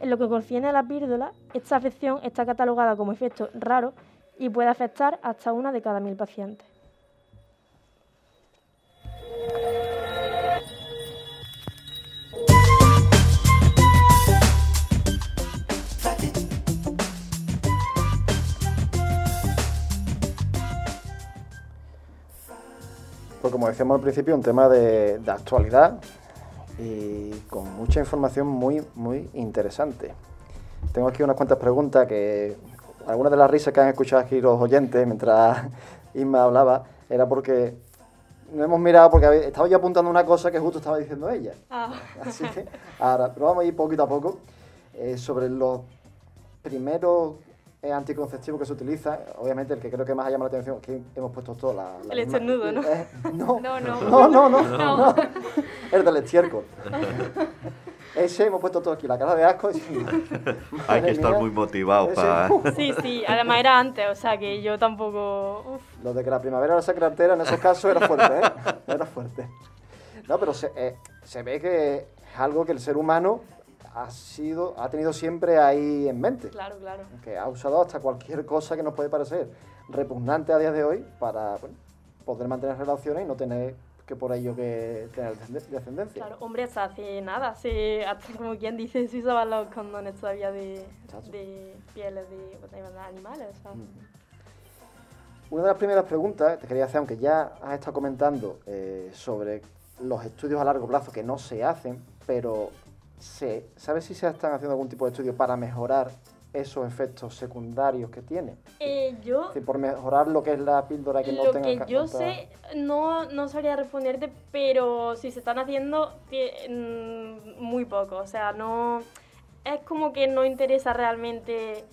En lo que concierne a la píldora, esta afección está catalogada como efecto raro y puede afectar hasta una de cada mil pacientes. Pues como decíamos al principio, un tema de, actualidad y con mucha información muy, muy interesante. Tengo aquí unas cuantas preguntas que algunas de las risas que han escuchado aquí los oyentes mientras Isma hablaba era porque no hemos mirado porque estaba yo apuntando una cosa que justo estaba diciendo ella. Ah. Así que ahora, pero vamos a ir poquito a poco eh, sobre los primeros anticonceptivo que se utiliza, obviamente el que creo que más ha llamado la atención, que hemos puesto todo la... el estornudo, ¿no? no, no, no, no, no, no, el del estiércol. Ese hemos puesto todo aquí, la cara de asco. Hay que estar muy motivado para... Sí, sí, además era antes, o sea que yo tampoco... Lo de que la primavera era secretera, en esos casos era fuerte, ¿eh? Era fuerte. No, pero se, eh, se ve que es algo que el ser humano ha sido, ha tenido siempre ahí en mente. Claro, claro. Que ha usado hasta cualquier cosa que nos puede parecer repugnante a día de hoy para poder mantener relaciones y no tener que por ello que tener descendencia. Claro, hombre, hasta hace nada, hace, hasta como quien dice, se usaban los condones todavía de, de pieles de, animales. Una de las primeras preguntas que te quería hacer, aunque ya has estado comentando eh, sobre los estudios a largo plazo que no se hacen, pero se, ¿sabes si se están haciendo algún tipo de estudio para mejorar esos efectos secundarios que tiene? Eh, yo... por mejorar lo que es la píldora que no tenga... Lo que yo sé, no, no sabría responderte, pero si se están haciendo, mm, muy poco. O sea, no... Es como que no interesa realmente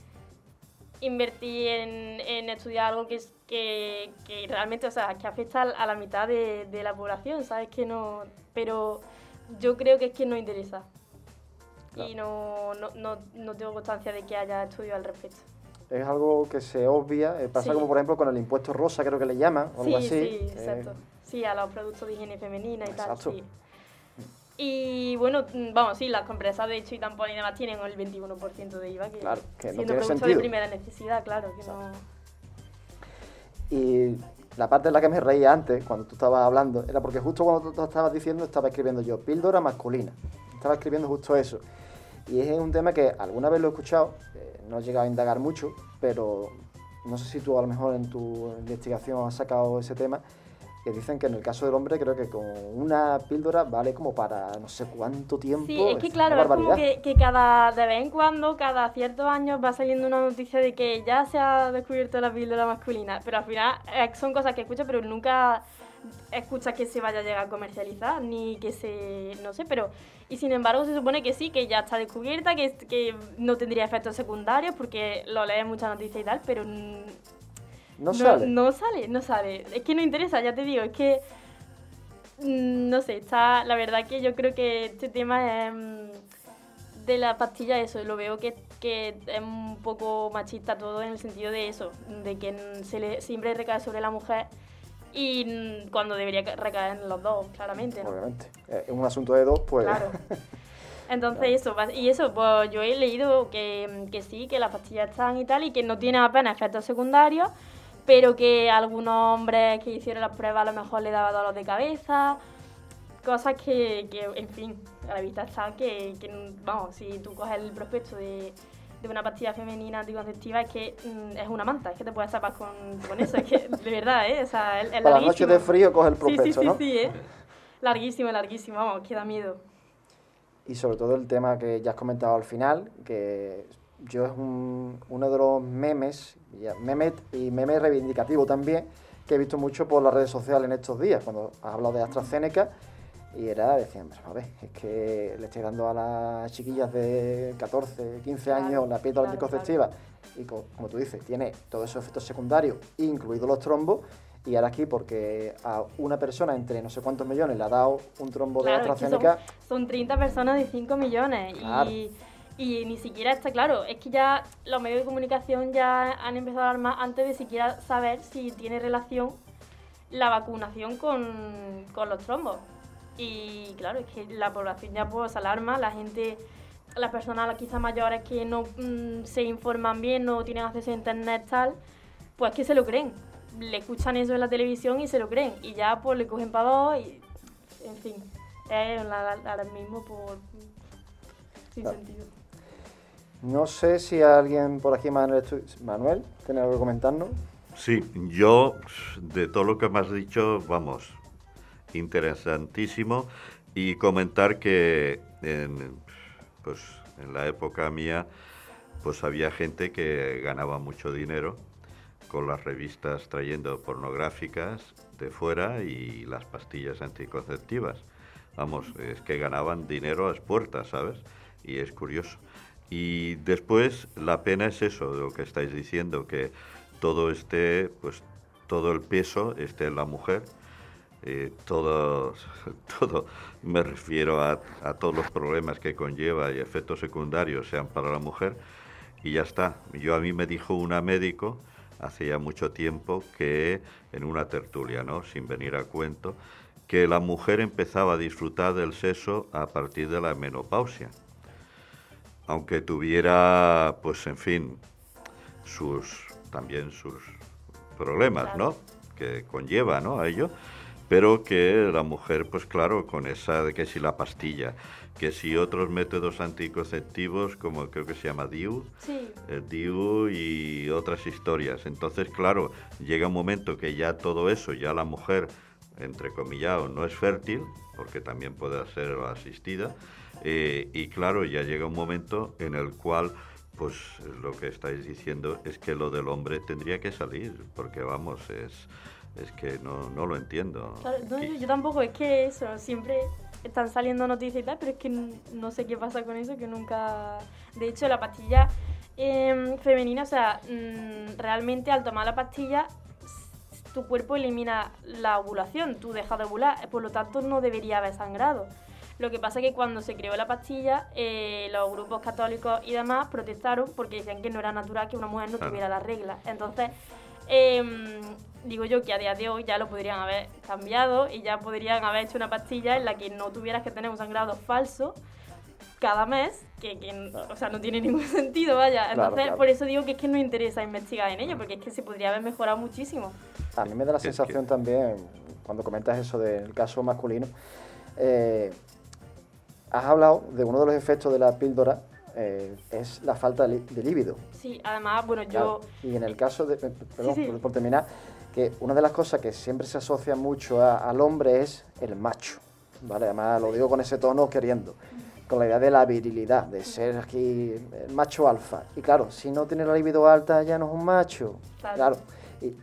invertir en, estudiar algo que, es, que, que, realmente, o sea, que afecta a la mitad de, de la población, ¿sabes? Que no... Pero yo creo que es que no interesa y no, no, no, no, tengo constancia de que haya estudios al respecto. Es algo que se obvia, eh, pasa como por ejemplo con el impuesto rosa, creo que le llaman, o algo así. Sí, eh, exacto. Sí, a los productos de higiene femenina y tal, sí. Y bueno, vamos, sí, las compresas de hecho y tampón y demás tienen el 21% de IVA, que, claro, que no tiene productos de primera necesidad, claro, que no... Y la parte en la que me reía antes, cuando tú estabas hablando, era porque justo cuando tú estabas diciendo, estaba escribiendo yo, píldora masculina. Estaba escribiendo justo eso. Y es un tema que alguna vez lo he escuchado, eh, no he llegado a indagar mucho, pero no sé si tú a lo mejor en tu investigación has sacado ese tema, que dicen que en el caso del hombre creo que con una píldora vale como para no sé cuánto tiempo. Sí, es que una claro, es como que, que cada, de vez en cuando, cada ciertos años va saliendo una noticia de que ya se ha descubierto la píldora masculina, pero al final eh, son cosas que escuchas, pero nunca escuchas que se vaya a llegar a comercializar, ni que se, no sé, pero, y sin embargo se supone que sí, que ya está descubierta, que, que no tendría efectos secundarios, porque lo lees en muchas noticias y tal, pero mm, No sale. no sale, no sale. Es que no interesa, ya te digo, es que. mm, No sé, está. La verdad que yo creo que este tema es. mm, De la pastilla, eso, lo veo que, que es un poco machista todo en el sentido de eso, de que se le, siempre recae sobre la mujer y cuando debería ca- recaer en los dos, claramente, ¿no? Obviamente. Eh, Es un asunto de dos, pues. Claro. Entonces eso, y eso, pues yo he leído que, que sí, que las pastillas están y tal, y que no tienen apenas efectos secundarios, pero que algunos hombres que hicieron las pruebas a lo mejor le daba dolor de cabeza, cosas que, que, en fin, a la vista está que, que, vamos, si tú coges el prospecto de, de una pastilla femenina anticonceptiva, es que mm, es una manta, es que te puedes tapar con, con eso, es que de verdad, ¿eh? O sea, es, es Para las noches de frío coge el Sí, prospecto, sí, sí, ¿no? sí, ¿eh? Larguísimo, larguísimo, vamos, que da miedo. Y sobre todo el tema que ya has comentado al final, que yo es un- uno de los memes, ya, meme y meme reivindicativo también, que he visto mucho por las redes sociales en estos días, cuando has hablado de AstraZeneca, y era, decían, "Pero, a ver, es que le estoy dando a las chiquillas de 14, 15 Claro, años la píldora claro, anticonceptiva, y co- como tú dices, tiene todos esos efectos secundarios, incluidos los trombos, y ahora aquí, porque a una persona entre no sé cuántos millones le ha dado un trombo de Claro, es que son- AstraZeneca, Son 30 personas de 5 millones. Y, y ni siquiera está claro. Es que ya los medios de comunicación ya han empezado a alarmar antes de siquiera saber si tiene relación la vacunación con, con los trombos. Y claro, es que la población ya pues alarma, la gente, las personas quizás mayores que no mm, se informan bien, no tienen acceso a internet tal, pues que se lo creen. Le escuchan eso en la televisión y se lo creen. Y ya pues le cogen para dos y, en fin, es la- ahora mismo por... sin Claro. sentido. No sé si alguien por aquí, Manuel, Manuel ¿tiene algo que comentarnos? Sí, yo de todo lo que me has dicho, vamos, interesantísimo y comentar que en, pues, en la época mía pues había gente que ganaba mucho dinero con las revistas trayendo pornográficas de fuera y las pastillas anticonceptivas. Vamos, es que ganaban dinero a las puertas, ¿sabes? Y es curioso. Y después la pena es eso, lo que estáis diciendo, que todo esté, pues todo el peso esté en la mujer, eh, todo, todo, me refiero a, a todos los problemas que conlleva y efectos secundarios sean para la mujer, y ya está. Yo a mí me dijo una médico hace ya mucho tiempo que en una tertulia, ¿no? sin venir a cuento, que la mujer empezaba a disfrutar del sexo a partir de la menopausia. Aunque tuviera, pues en fin, sus también sus problemas, ¿no? Que conlleva, ¿no? A ello, pero que la mujer, pues claro, con esa de que si la pastilla, que si otros métodos anticonceptivos, como creo que se llama DIU, Sí, el DIU y otras historias. Entonces, claro, llega un momento que ya todo eso, ya la mujer, entre comillado, no es fértil, porque también puede ser asistida, eh, y claro, ya llega un momento en el cual, pues lo que estáis diciendo es que lo del hombre tendría que salir, porque vamos, es, es que no, no lo entiendo. claro, no, yo, yo tampoco, es que eso, siempre están saliendo noticias y tal, pero es que no sé qué pasa con eso, que nunca... De hecho, la pastilla em, femenina, o sea, mm, realmente al tomar la pastilla, tu cuerpo elimina la ovulación, tú dejas de ovular, por lo tanto no debería haber sangrado. Lo que pasa es que cuando se creó la pastilla, eh, los grupos católicos y demás protestaron porque decían que no era natural que una mujer no tuviera la regla. Entonces, em, digo yo que a día de hoy ya lo podrían haber cambiado y ya podrían haber hecho una pastilla en la que no tuvieras que tener un sangrado falso cada mes, que, que, o sea, no tiene ningún sentido, vaya. Entonces, claro. por eso digo que es que no interesa investigar en ello, porque es que se podría haber mejorado muchísimo. A mí me da la sensación también, cuando comentas eso del caso masculino, eh, has hablado de uno de los efectos de la píldora, eh, es la falta de, líbido. Sí, además, bueno, Claro, yo... Y en el caso de, eh, perdón, sí. Por, por terminar, que una de las cosas que siempre se asocia mucho a- al hombre es el macho, ¿vale? Además lo digo con ese tono queriendo, con la idea de la virilidad, de ser aquí el macho alfa. Y claro, si no tiene la libido alta ya no es un macho. Claro. Claro. Y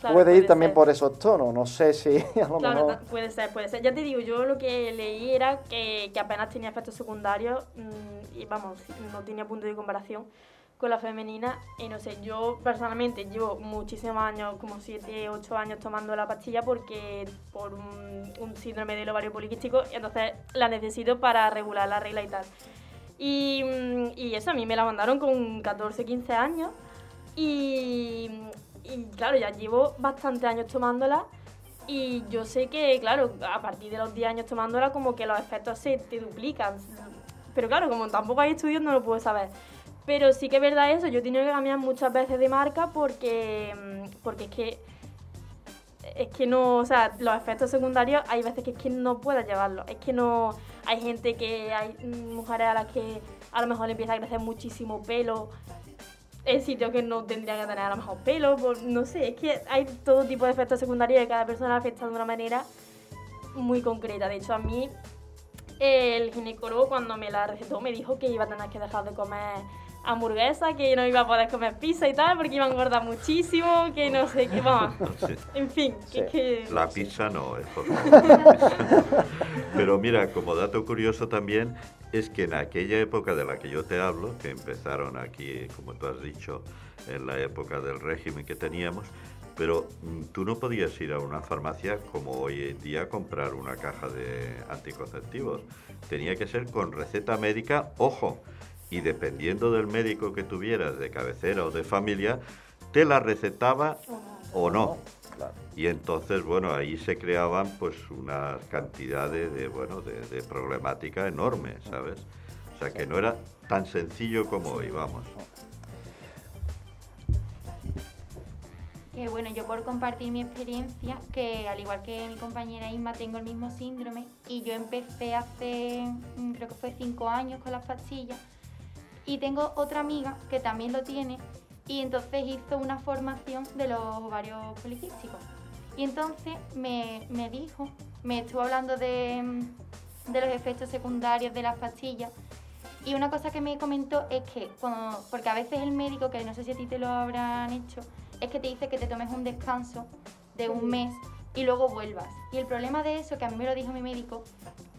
claro, puede ir también ser. por esos tonos, no sé si a lo Claro, mejor... puede ser, puede ser. Ya te digo, yo lo que leí era que, que apenas tenía efectos secundarios mm, y vamos, no tenía punto de comparación con la femenina. Y no sé, yo personalmente llevo muchísimos años, como 7, 8 años tomando la pastilla porque por un, síndrome del ovario poliquístico y entonces la necesito para regular la regla y tal. Y, mm, y eso, a mí me la mandaron con 14, 15 años y, y claro, ya llevo bastantes años tomándola y yo sé que, claro, a partir de los 10 años tomándola como que los efectos se te duplican. Pero claro, como tampoco hay estudios no lo puedo saber. Pero sí que es verdad eso, yo he tenido que cambiar muchas veces de marca porque, mm, porque es que es que no, o sea, los efectos secundarios hay veces que es que no puedes llevarlos. Es que no, hay gente que, hay mujeres a las que a lo mejor le empieza a crecer muchísimo pelo en sitios que no tendrían que tener a lo mejor pelo, no sé, es que hay todo tipo de efectos secundarios y cada persona afecta de una manera muy concreta. De hecho, a mí el ginecólogo cuando me la recetó me dijo que iba a tener que dejar de comer hamburguesa, que no iba a poder comer pizza y tal, porque iba a engordar muchísimo, que no sé qué, vamos, Sí. en fin, Sí. que- La pizza no, es por favor. Pero mira, como dato curioso también, es que en aquella época de la que yo te hablo, que empezaron aquí, como tú has dicho, en la época del régimen que teníamos, pero mm, tú no podías ir a una farmacia como hoy en día a comprar una caja de anticonceptivos. Tenía que ser con receta médica, ojo, y dependiendo del médico que tuvieras, de cabecera o de familia, te la recetaba o no. Y entonces, bueno, ahí se creaban pues unas cantidades de, bueno, de, problemática enorme, ¿sabes? O sea, que no era tan sencillo como hoy, vamos. Bueno, yo por compartir mi experiencia, que al igual que mi compañera Isma tengo el mismo síndrome y yo empecé hace, mm, creo que fue cinco años con las pastillas y tengo otra amiga que también lo tiene y entonces hizo una formación de los ovarios poliquísticos. Y entonces me, me dijo, me estuvo hablando de, de los efectos secundarios de las pastillas y una cosa que me comentó es que, cuando, porque a veces el médico, que no sé si a ti te lo habrán hecho, es que te dice que te tomes un descanso de un mes y luego vuelvas. Y el problema de eso, que a mí me lo dijo mi médico,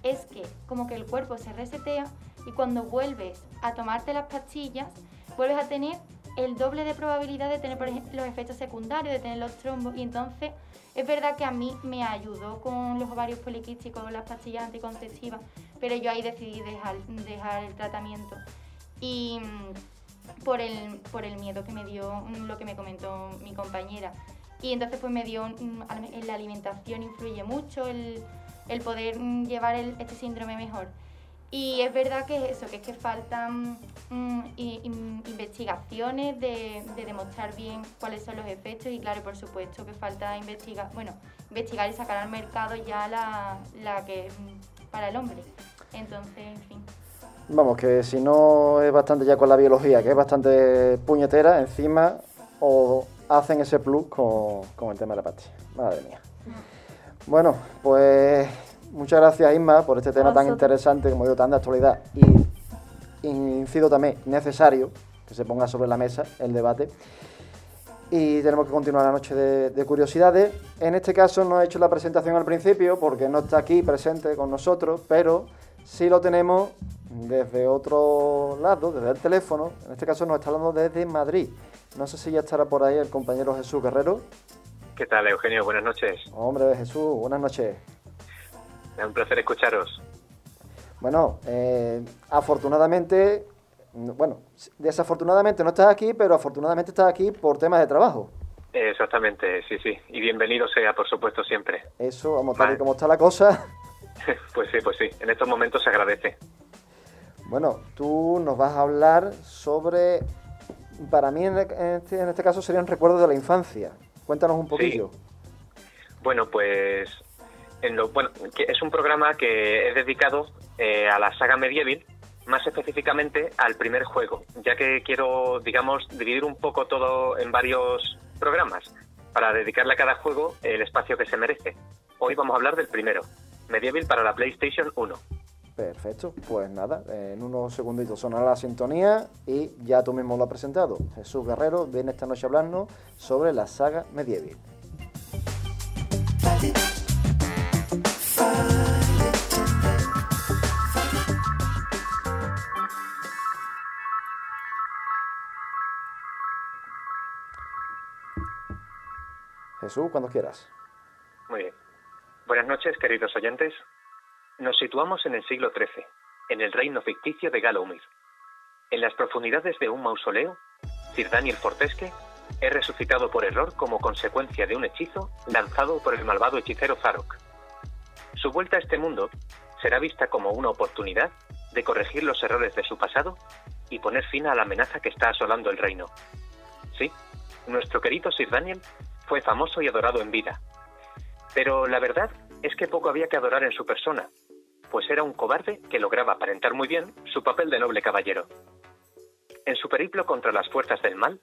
es que como que el cuerpo se resetea y cuando vuelves a tomarte las pastillas, vuelves a tener el doble de probabilidad de tener, por ejemplo, los efectos secundarios, de tener los trombos. Y entonces, es verdad que a mí me ayudó con los ovarios poliquísticos, las pastillas anticonceptivas, pero yo ahí decidí dejar, dejar el tratamiento. Y mm, por el, por el miedo que me dio mm, lo que me comentó mi compañera. Y entonces pues me dio, mm, la alimentación influye mucho el, el poder llevar el- este síndrome mejor. Y es verdad que es eso, que es que faltan mm, in- investigaciones de, de demostrar bien cuáles son los efectos y claro, por supuesto que falta investigar, bueno, investigar y sacar al mercado ya la, la que es mm, para el hombre. Entonces, en fin. Vamos, que si no es bastante ya con la biología, que es bastante puñetera, encima o hacen ese plus con, con el tema de la pastilla. Madre mía. Bueno, pues muchas gracias Isma por este tema tan interesante, como digo, tan de actualidad y incido también necesario que se ponga sobre la mesa el debate. Y tenemos que continuar la noche de, de curiosidades. En este caso no he hecho la presentación al principio porque no está aquí presente con nosotros, pero sí lo tenemos desde otro lado, desde el teléfono. En este caso nos está hablando desde Madrid. No sé si ya estará por ahí el compañero Jesús Guerrero. ¿Qué tal, Eugenio? Buenas noches. Hombre, Jesús, buenas noches. Es un placer escucharos. Bueno, eh, afortunadamente, bueno, desafortunadamente no estás aquí, pero afortunadamente estás aquí por temas de trabajo. Exactamente, sí, sí. Y bienvenido sea, por supuesto, siempre. Eso, vamos, tal y como está la cosa. Pues sí, pues sí. En estos momentos se agradece. Bueno, tú nos vas a hablar sobre, para mí en este, en este caso serían recuerdos de la infancia. Cuéntanos un poquillo. Bueno, pues bueno, es un programa que he dedicado eh, a la saga Medieval, más específicamente al primer juego, ya que quiero, digamos, dividir un poco todo en varios programas para dedicarle a cada juego el espacio que se merece. Hoy vamos a hablar del primero, Medieval para la PlayStation 1. Perfecto, pues nada, en unos segunditos sonará la sintonía y ya tú mismo lo has presentado. Jesús Guerrero viene esta noche a hablarnos sobre la saga Medieval. Jesús, cuando quieras. Muy bien. Buenas noches, queridos oyentes. Nos situamos en el siglo XIII, en el reino ficticio de Galomir. En las profundidades de un mausoleo, Sir Daniel Fortesque es resucitado por error como consecuencia de un hechizo lanzado por el malvado hechicero Zarok. Su vuelta a este mundo será vista como una oportunidad de corregir los errores de su pasado y poner fin a la amenaza que está asolando el reino. Sí, nuestro querido Sir Daniel fue famoso y adorado en vida. Pero la verdad es que poco había que adorar en su persona, pues era un cobarde que lograba aparentar muy bien su papel de noble caballero. En su periplo contra las fuerzas del mal,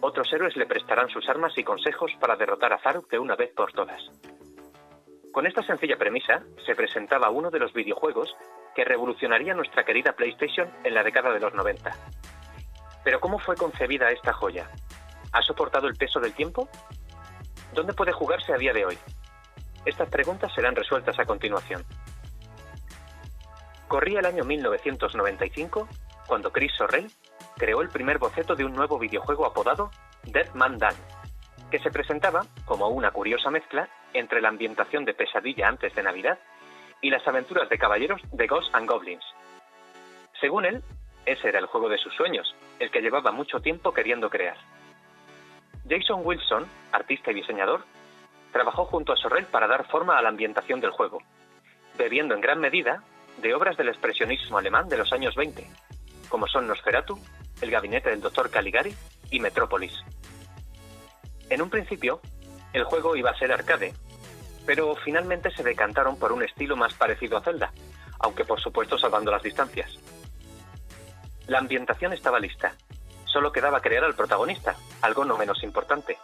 otros héroes le prestarán sus armas y consejos para derrotar a Zaruk de una vez por todas. Con esta sencilla premisa se presentaba uno de los videojuegos que revolucionaría nuestra querida PlayStation en la década de los 90. Pero ¿cómo fue concebida esta joya? ¿Ha soportado el peso del tiempo? ¿Dónde puede jugarse a día de hoy? Estas preguntas serán resueltas a continuación. Corría el año 1995 cuando Chris Sorrell creó el primer boceto de un nuevo videojuego apodado Dead Man que se presentaba como una curiosa mezcla entre la ambientación de Pesadilla antes de Navidad y las aventuras de caballeros de Ghosts and Goblins. Según él, ese era el juego de sus sueños, el que llevaba mucho tiempo queriendo crear. Jason Wilson, artista y diseñador, trabajó junto a Sorrell para dar forma a la ambientación del juego, bebiendo en gran medida de obras del expresionismo alemán de los años 20, como son Nosferatu, El gabinete del Dr. Caligari y Metrópolis. En un principio, el juego iba a ser arcade, pero finalmente se decantaron por un estilo más parecido a Zelda, aunque por supuesto salvando las distancias. La ambientación estaba lista, solo quedaba crear al protagonista, algo no menos importante.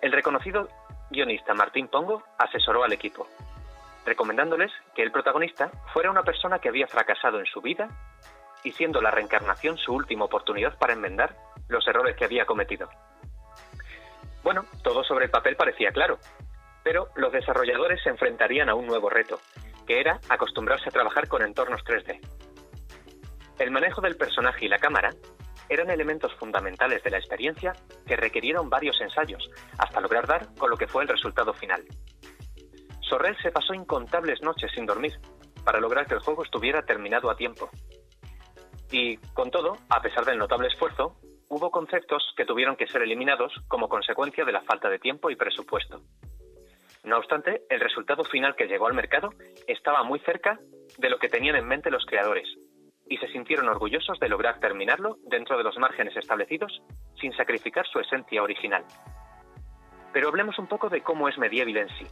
El reconocido guionista Martín Pongo asesoró al equipo, recomendándoles que el protagonista fuera una persona que había fracasado en su vida y siendo la reencarnación su última oportunidad para enmendar los errores que había cometido. Bueno, todo sobre el papel parecía claro, pero los desarrolladores se enfrentarían a un nuevo reto, que era acostumbrarse a trabajar con entornos 3D. El manejo del personaje y la cámara eran elementos fundamentales de la experiencia que requirieron varios ensayos hasta lograr dar con lo que fue el resultado final. Sorrell se pasó incontables noches sin dormir para lograr que el juego estuviera terminado a tiempo. Y, con todo, a pesar del notable esfuerzo, hubo conceptos que tuvieron que ser eliminados como consecuencia de la falta de tiempo y presupuesto. No obstante, el resultado final que llegó al mercado estaba muy cerca de lo que tenían en mente los creadores, y se sintieron orgullosos de lograr terminarlo dentro de los márgenes establecidos sin sacrificar su esencia original. Pero hablemos un poco de cómo es Medieval en sí.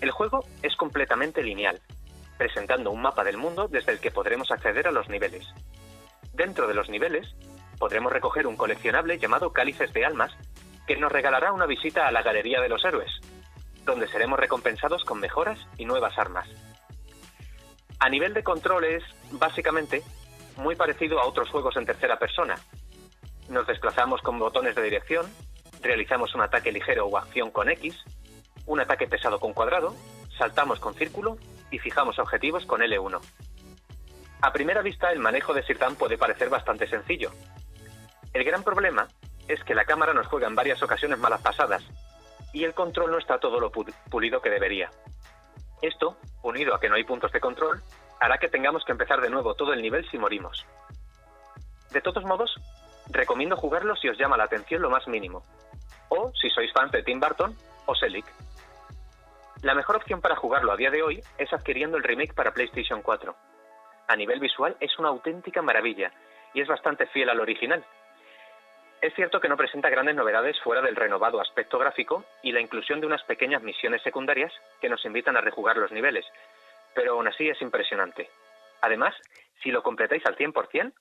El juego es completamente lineal, presentando un mapa del mundo desde el que podremos acceder a los niveles. Dentro de los niveles, podremos recoger un coleccionable llamado Cálices de Almas, que nos regalará una visita a la Galería de los Héroes, donde seremos recompensados con mejoras y nuevas armas. A nivel de control es, básicamente, muy parecido a otros juegos en tercera persona. Nos desplazamos con botones de dirección, realizamos un ataque ligero o acción con X, un ataque pesado con cuadrado, saltamos con círculo y fijamos objetivos con L1. A primera vista el manejo de Sirtan puede parecer bastante sencillo. El gran problema es que la cámara nos juega en varias ocasiones malas pasadas y el control no está todo lo pulido que debería. Esto, unido a que no hay puntos de control, hará que tengamos que empezar de nuevo todo el nivel si morimos. De todos modos, recomiendo jugarlo si os llama la atención lo más mínimo, o si sois fans de Tim Burton o Selic. La mejor opción para jugarlo a día de hoy es adquiriendo el remake para PlayStation 4. a nivel visual es una auténtica maravilla y es bastante fiel al original. Es cierto que no presenta grandes novedades fuera del renovado aspecto gráfico y la inclusión de unas pequeñas misiones secundarias que nos invitan a rejugar los niveles, pero aún así es impresionante. Además, si lo completáis al 100%,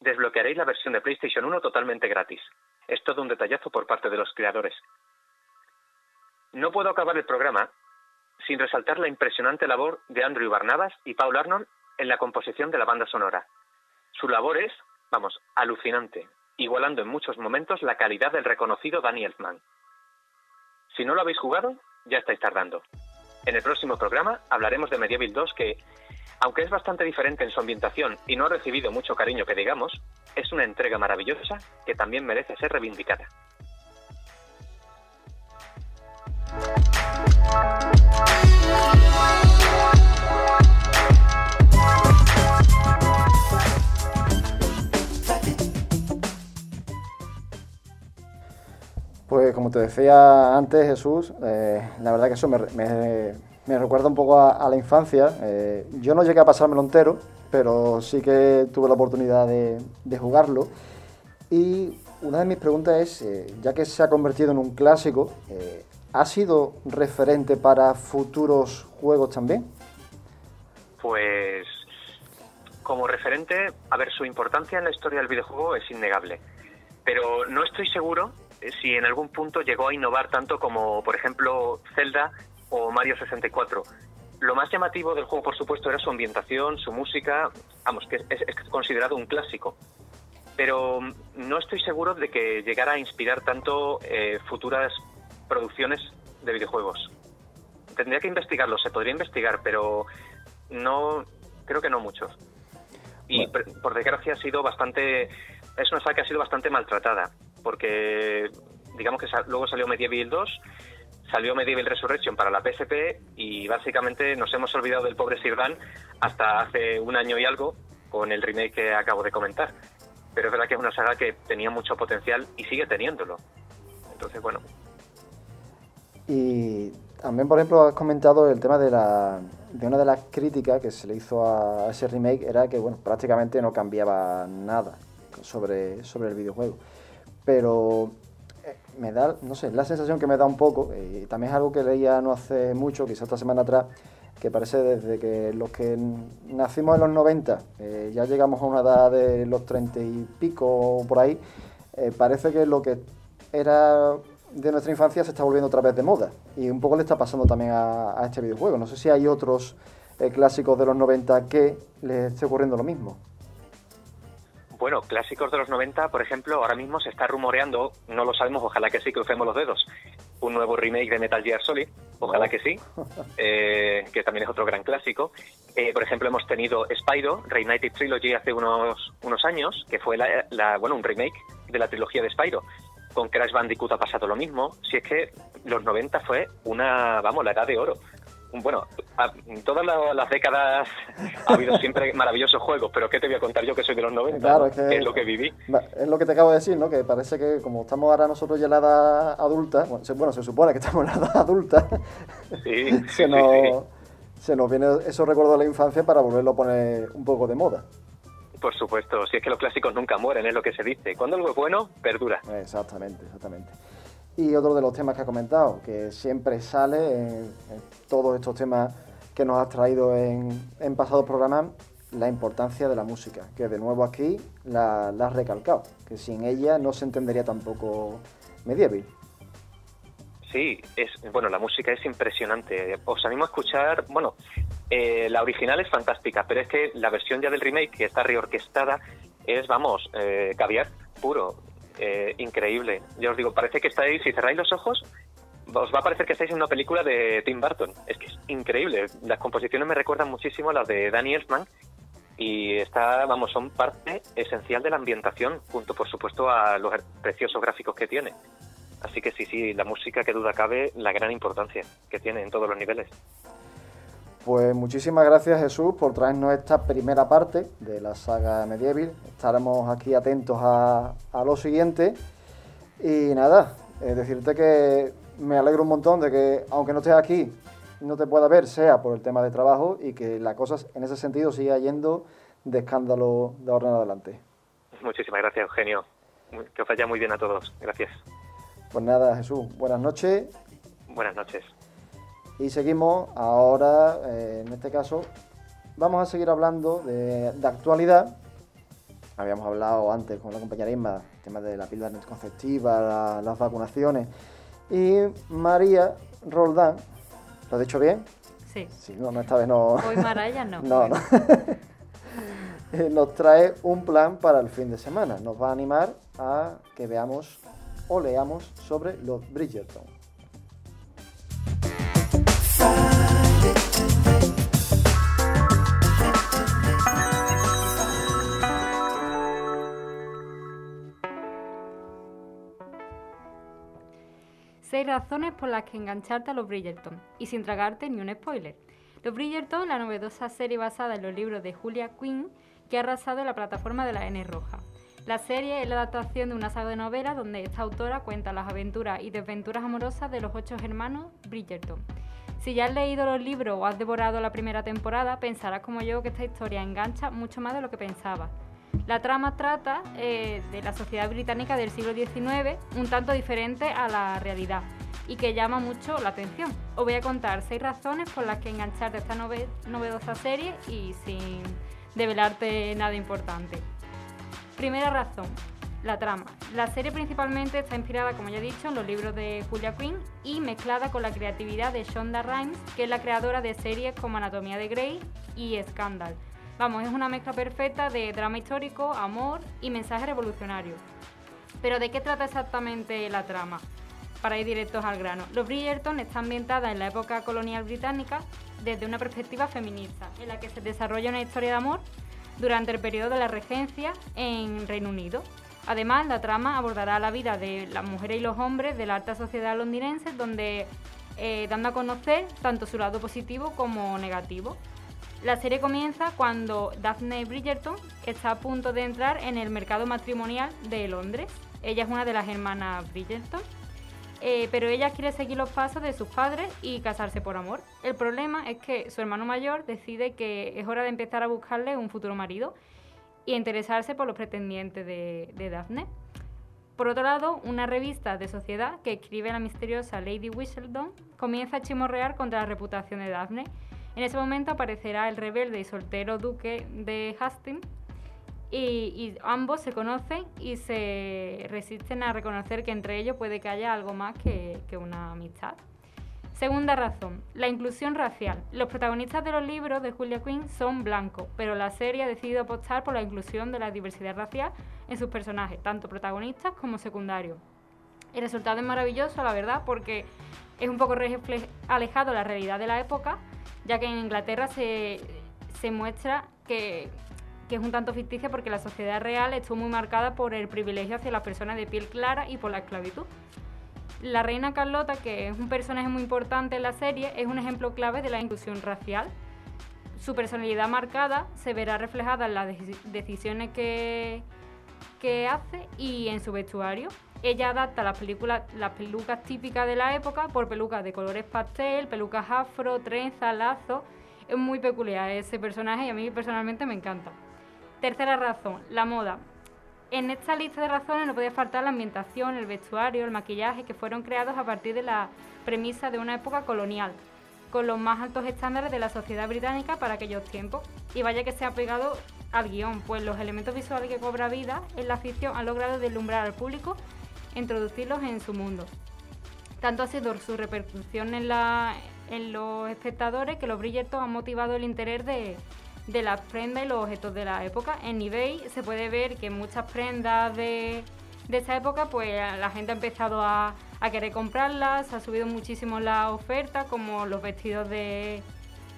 desbloquearéis la versión de PlayStation 1 totalmente gratis. Es todo un detallazo por parte de los creadores. No puedo acabar el programa sin resaltar la impresionante labor de Andrew Barnabas y Paul Arnold en la composición de la banda sonora. Su labor es, vamos, alucinante, igualando en muchos momentos la calidad del reconocido Danny Elfman. Si no lo habéis jugado, ya estáis tardando. En el próximo programa hablaremos de Medieval 2 que, aunque es bastante diferente en su ambientación y no ha recibido mucho cariño que digamos, es una entrega maravillosa que también merece ser reivindicada. Pues como te decía antes, Jesús, eh, la verdad que eso me, recuerda un poco a, la infancia. Eh, yo no llegué a pasármelo entero, pero sí que tuve la oportunidad de, jugarlo. Y una de mis preguntas es, eh, ya que se ha convertido en un clásico, ¿ha sido referente para futuros juegos también? Pues como referente, a ver, su importancia en la historia del videojuego es innegable. Pero no estoy seguro si en algún punto llegó a innovar tanto como, por ejemplo, Zelda o Mario 64. Lo más llamativo del juego, por supuesto, era su ambientación, su música, vamos, que es, considerado un clásico. Pero no estoy seguro de que llegara a inspirar tanto eh, futuras producciones de videojuegos. Tendría que investigarlo, se podría investigar, pero no, creo que no mucho. Y por desgracia ha sido bastante, es una saga que ha sido bastante maltratada porque digamos que luego salió Medieval 2, salió Medieval Resurrection para la PSP y básicamente nos hemos olvidado del pobre Sirdan hasta hace un año y algo con el remake que acabo de comentar. Pero es verdad que es una saga que tenía mucho potencial y sigue teniéndolo. Entonces, bueno. Y también, por ejemplo, has comentado el tema de la de una de las críticas que se le hizo a ese remake era que, bueno, prácticamente no cambiaba nada sobre, sobre el videojuego pero eh, me da, no sé, la sensación que me da un poco, eh, y también es algo que leía no hace mucho, quizás esta semana atrás, que parece desde que los que nacimos en los 90, eh, ya llegamos a una edad de los 30 y pico por ahí, parece que lo que era de nuestra infancia se está volviendo otra vez de moda. Y un poco le está pasando también a, a este videojuego. No sé si hay otros clásicos de los 90 que les esté ocurriendo lo mismo. Bueno, clásicos de los 90, por ejemplo, ahora mismo se está rumoreando, no lo sabemos, ojalá que sí, crucemos los dedos, un nuevo remake de Metal Gear Solid, ojalá que sí, eh, que también es otro gran clásico. Eh, por ejemplo, hemos tenido Spyro, Reignited Trilogy, hace unos, unos años, que fue la, bueno, un remake de la trilogía de Spyro. Con Crash Bandicoot ha pasado lo mismo. Si es que los 90 fue una, vamos, la edad de oro bueno, en todas las décadas ha habido siempre maravillosos juegos, pero ¿qué te voy a contar yo que soy de los 90? Claro, es, que, es lo que viví. Es lo que te acabo de decir, ¿no? Que parece que como estamos ahora nosotros ya en la edad adulta, bueno, se, supone que estamos en la edad adulta, se, nos, se nos viene esos recuerdos de la infancia para volverlo a poner un poco de moda. Por supuesto, si es que los clásicos nunca mueren, es lo que se dice. Cuando algo es bueno, perdura. Exactamente, exactamente. Y otro de los temas que ha comentado, que siempre sale en, todos estos temas que nos has traído en, en pasados programas, la importancia de la música, que de nuevo aquí la, has recalcado, que sin ella no se entendería tampoco Medieval. Sí, es bueno, la música es impresionante. Os animo a escuchar, bueno, eh, la original es fantástica, pero es que la versión ya del remake, que está reorquestada, es, vamos, eh, caviar puro. Eh, increíble. Yo os digo, parece que estáis, si cerráis los ojos, os va a parecer que estáis en una película de Tim Burton. Es que es increíble. Las composiciones me recuerdan muchísimo a las de Danny Elfman y está, vamos, son parte esencial de la ambientación, junto por supuesto a los preciosos gráficos que tiene. Así que sí, sí, la música que duda cabe, la gran importancia que tiene en todos los niveles. Pues muchísimas gracias Jesús por traernos esta primera parte de la saga Medieval. Estaremos aquí atentos a, lo siguiente. Y nada, decirte que me alegro un montón de que, aunque no estés aquí, no te pueda ver sea por el tema de trabajo y que la cosa en ese sentido siga yendo de escándalo de ahora en adelante. Muchísimas gracias, Eugenio. Que os vaya muy bien a todos. Gracias. Pues nada, Jesús, buenas noches. Buenas noches. Y seguimos ahora, eh, en este caso, vamos a seguir hablando de, actualidad. Habíamos hablado antes con la compañera Isma, el tema de la píldora anticonceptiva, las vacunaciones. Y María Roldán, ¿lo he dicho bien? Sí. Sí, no, esta vez no. Hoy Maraya no. no, no. Nos trae un plan para el fin de semana. Nos va a animar a que veamos o leamos sobre los Bridgerton. Razones por las que engancharte a los Bridgerton y sin tragarte ni un spoiler. Los Bridgerton, la novedosa serie basada en los libros de Julia Quinn, que ha arrasado la plataforma de la N Roja. La serie es la adaptación de una saga de novelas donde esta autora cuenta las aventuras y desventuras amorosas de los ocho hermanos Bridgerton. Si ya has leído los libros o has devorado la primera temporada, pensarás como yo que esta historia engancha mucho más de lo que pensaba. La trama trata eh, de la sociedad británica del siglo XIX, un tanto diferente a la realidad, y que llama mucho la atención. Os voy a contar seis razones por las que engancharte a esta novedosa serie y sin develarte nada importante. Primera razón, la trama. La serie principalmente está inspirada, como ya he dicho, en los libros de Julia Quinn y mezclada con la creatividad de Shonda Rhimes, que es la creadora de series como Anatomía de Grey y Scandal. Vamos, es una mezcla perfecta de drama histórico, amor y mensaje revolucionario. Pero ¿de qué trata exactamente la trama? Para ir directos al grano. Los Bridgerton está ambientada en la época colonial británica desde una perspectiva feminista, en la que se desarrolla una historia de amor durante el periodo de la regencia en Reino Unido. Además, la trama abordará la vida de las mujeres y los hombres de la alta sociedad londinense, donde eh, dando a conocer tanto su lado positivo como negativo. La serie comienza cuando Daphne Bridgerton está a punto de entrar en el mercado matrimonial de Londres. Ella es una de las hermanas Bridgerton eh, pero ella quiere seguir los pasos de sus padres y casarse por amor. El problema es que su hermano mayor decide que es hora de empezar a buscarle un futuro marido y interesarse por los pretendientes de, Daphne. Por otro lado, una revista de sociedad que escribe la misteriosa Lady Whistledown comienza a chimorrear contra la reputación de Daphne. En ese momento aparecerá el rebelde y soltero duque de Hastings y, ambos se conocen y se resisten a reconocer que entre ellos puede que haya algo más que, una amistad. Segunda razón, la inclusión racial. Los protagonistas de los libros de Julia Quinn son blancos, pero la serie ha decidido apostar por la inclusión de la diversidad racial en sus personajes, tanto protagonistas como secundarios. El resultado es maravilloso, la verdad, porque es un poco alejado de la realidad de la época, ya que en Inglaterra se, se muestra que que es un tanto ficticia porque la sociedad real estuvo muy marcada por el privilegio hacia las personas de piel clara y por la esclavitud. La reina Carlota, que es un personaje muy importante en la serie, es un ejemplo clave de la inclusión racial. Su personalidad marcada se verá reflejada en las decisiones que, que hace y en su vestuario. Ella adapta las, películas, las pelucas típicas de la época por pelucas de colores pastel, pelucas afro, trenza, lazo. Es muy peculiar ese personaje y a mí personalmente me encanta. Tercera razón, la moda. En esta lista de razones no podía faltar la ambientación, el vestuario, el maquillaje, que fueron creados a partir de la premisa de una época colonial, con los más altos estándares de la sociedad británica para aquellos tiempos. Y vaya que se ha pegado al guion, pues los elementos visuales que cobra vida en la ficción han logrado deslumbrar al público introducirlos en su mundo. Tanto ha sido su repercusión en, en los espectadores que los Bridgerton han motivado el interés de, de las prendas y los objetos de la época. En eBay se puede ver que muchas prendas de, de esa época, pues la gente ha empezado a, a querer comprarlas, ha subido muchísimo la oferta, como los vestidos de,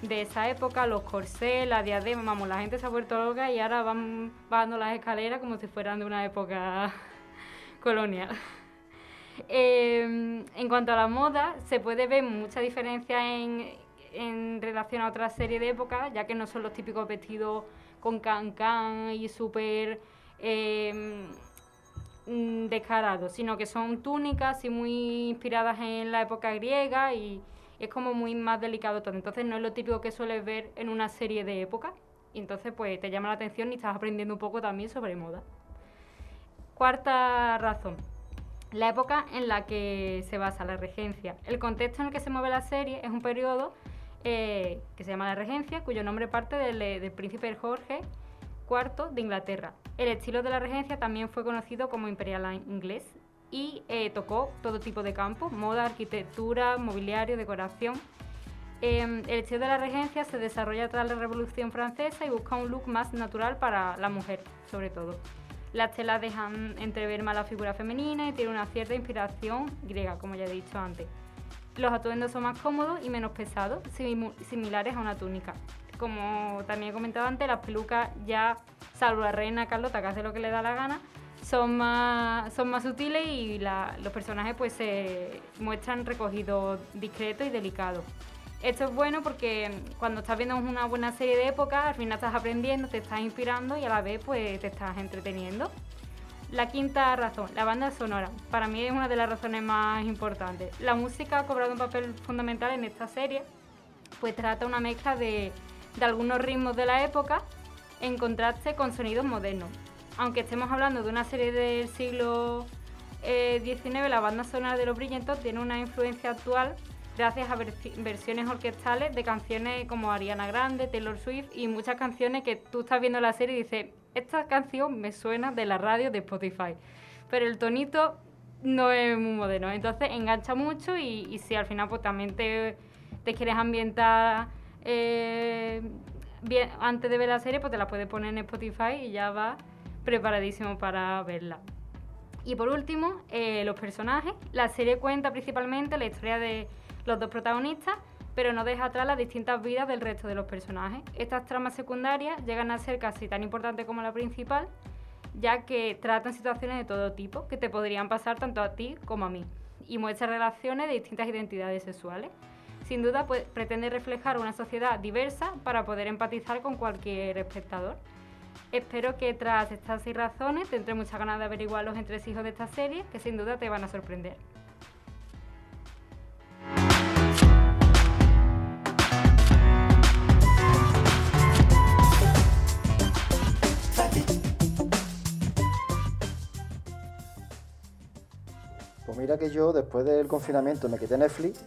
de esa época, los corsés, la diadema, vamos, la gente se ha vuelto loca y ahora van bajando las escaleras como si fueran de una época colonial. Em, en cuanto a la moda, se puede ver mucha diferencia en, en relación a otra serie de épocas, ya que no son los típicos vestidos con can-can y súper em, mm, descarados, sino que son túnicas y muy inspiradas en la época griega y, Es como muy más delicado todo. Entonces no es lo típico que sueles ver en una serie de época. Y entonces pues te llama la atención y estás aprendiendo un poco también sobre moda. Cuarta razón. La época en la que se basa la regencia. El contexto en el que se mueve la serie es un periodo eh, que se llama la regencia, cuyo nombre parte del, eh, príncipe Jorge IV de Inglaterra. El estilo de la regencia también fue conocido como imperial inglés y eh, tocó todo tipo de campos, moda, arquitectura, mobiliario, decoración. Em, el estilo de la regencia se desarrolla tras la Revolución Francesa y busca un look más natural para la mujer, sobre todo. Las telas dejan entrever más la figura femenina y tiene una cierta inspiración griega, como ya he dicho antes. Los atuendos son más cómodos y menos pesados, similares a una túnica. Como también he comentado antes, las pelucas ya, salvo la reina Carlota, que hace lo que le da la gana, son más, son más sutiles y los personajes pues se muestran recogidos discretos y delicados. Esto es bueno porque cuando estás viendo una buena serie de época, al final estás aprendiendo, te estás inspirando y a la vez pues te estás entreteniendo. La quinta razón, la banda sonora. Para mí es una de las razones más importantes. La música ha cobrado un papel fundamental en esta serie, pues trata una mezcla de, de algunos ritmos de la época en contraste con sonidos modernos aunque estemos hablando de una serie del siglo XIX, eh, la banda sonora de Los Brillantos tiene una influencia actual gracias a versiones orquestales de canciones como Ariana Grande, Taylor Swift y muchas canciones que tú estás viendo la serie y dices, esta canción me suena de la radio de Spotify. Pero el tonito no es muy moderno, entonces engancha mucho y, si al final pues también te, quieres ambientar eh, antes de ver la serie, pues te la puedes poner en Spotify y ya va preparadísimo para verla. Y por último, eh, los personajes. La serie cuenta principalmente la historia de los dos protagonistas, pero no deja atrás las distintas vidas del resto de los personajes. Estas tramas secundarias llegan a ser casi tan importantes como la principal, ya que tratan situaciones de todo tipo que te podrían pasar tanto a ti como a mí, y muestran relaciones de distintas identidades sexuales. Sin duda, pues, pretende reflejar una sociedad diversa para poder empatizar con cualquier espectador. Espero que tras estas seis razones tendré muchas ganas de averiguar los entresijos de esta serie, que sin duda te van a sorprender. Pues mira que yo después del confinamiento me quité Netflix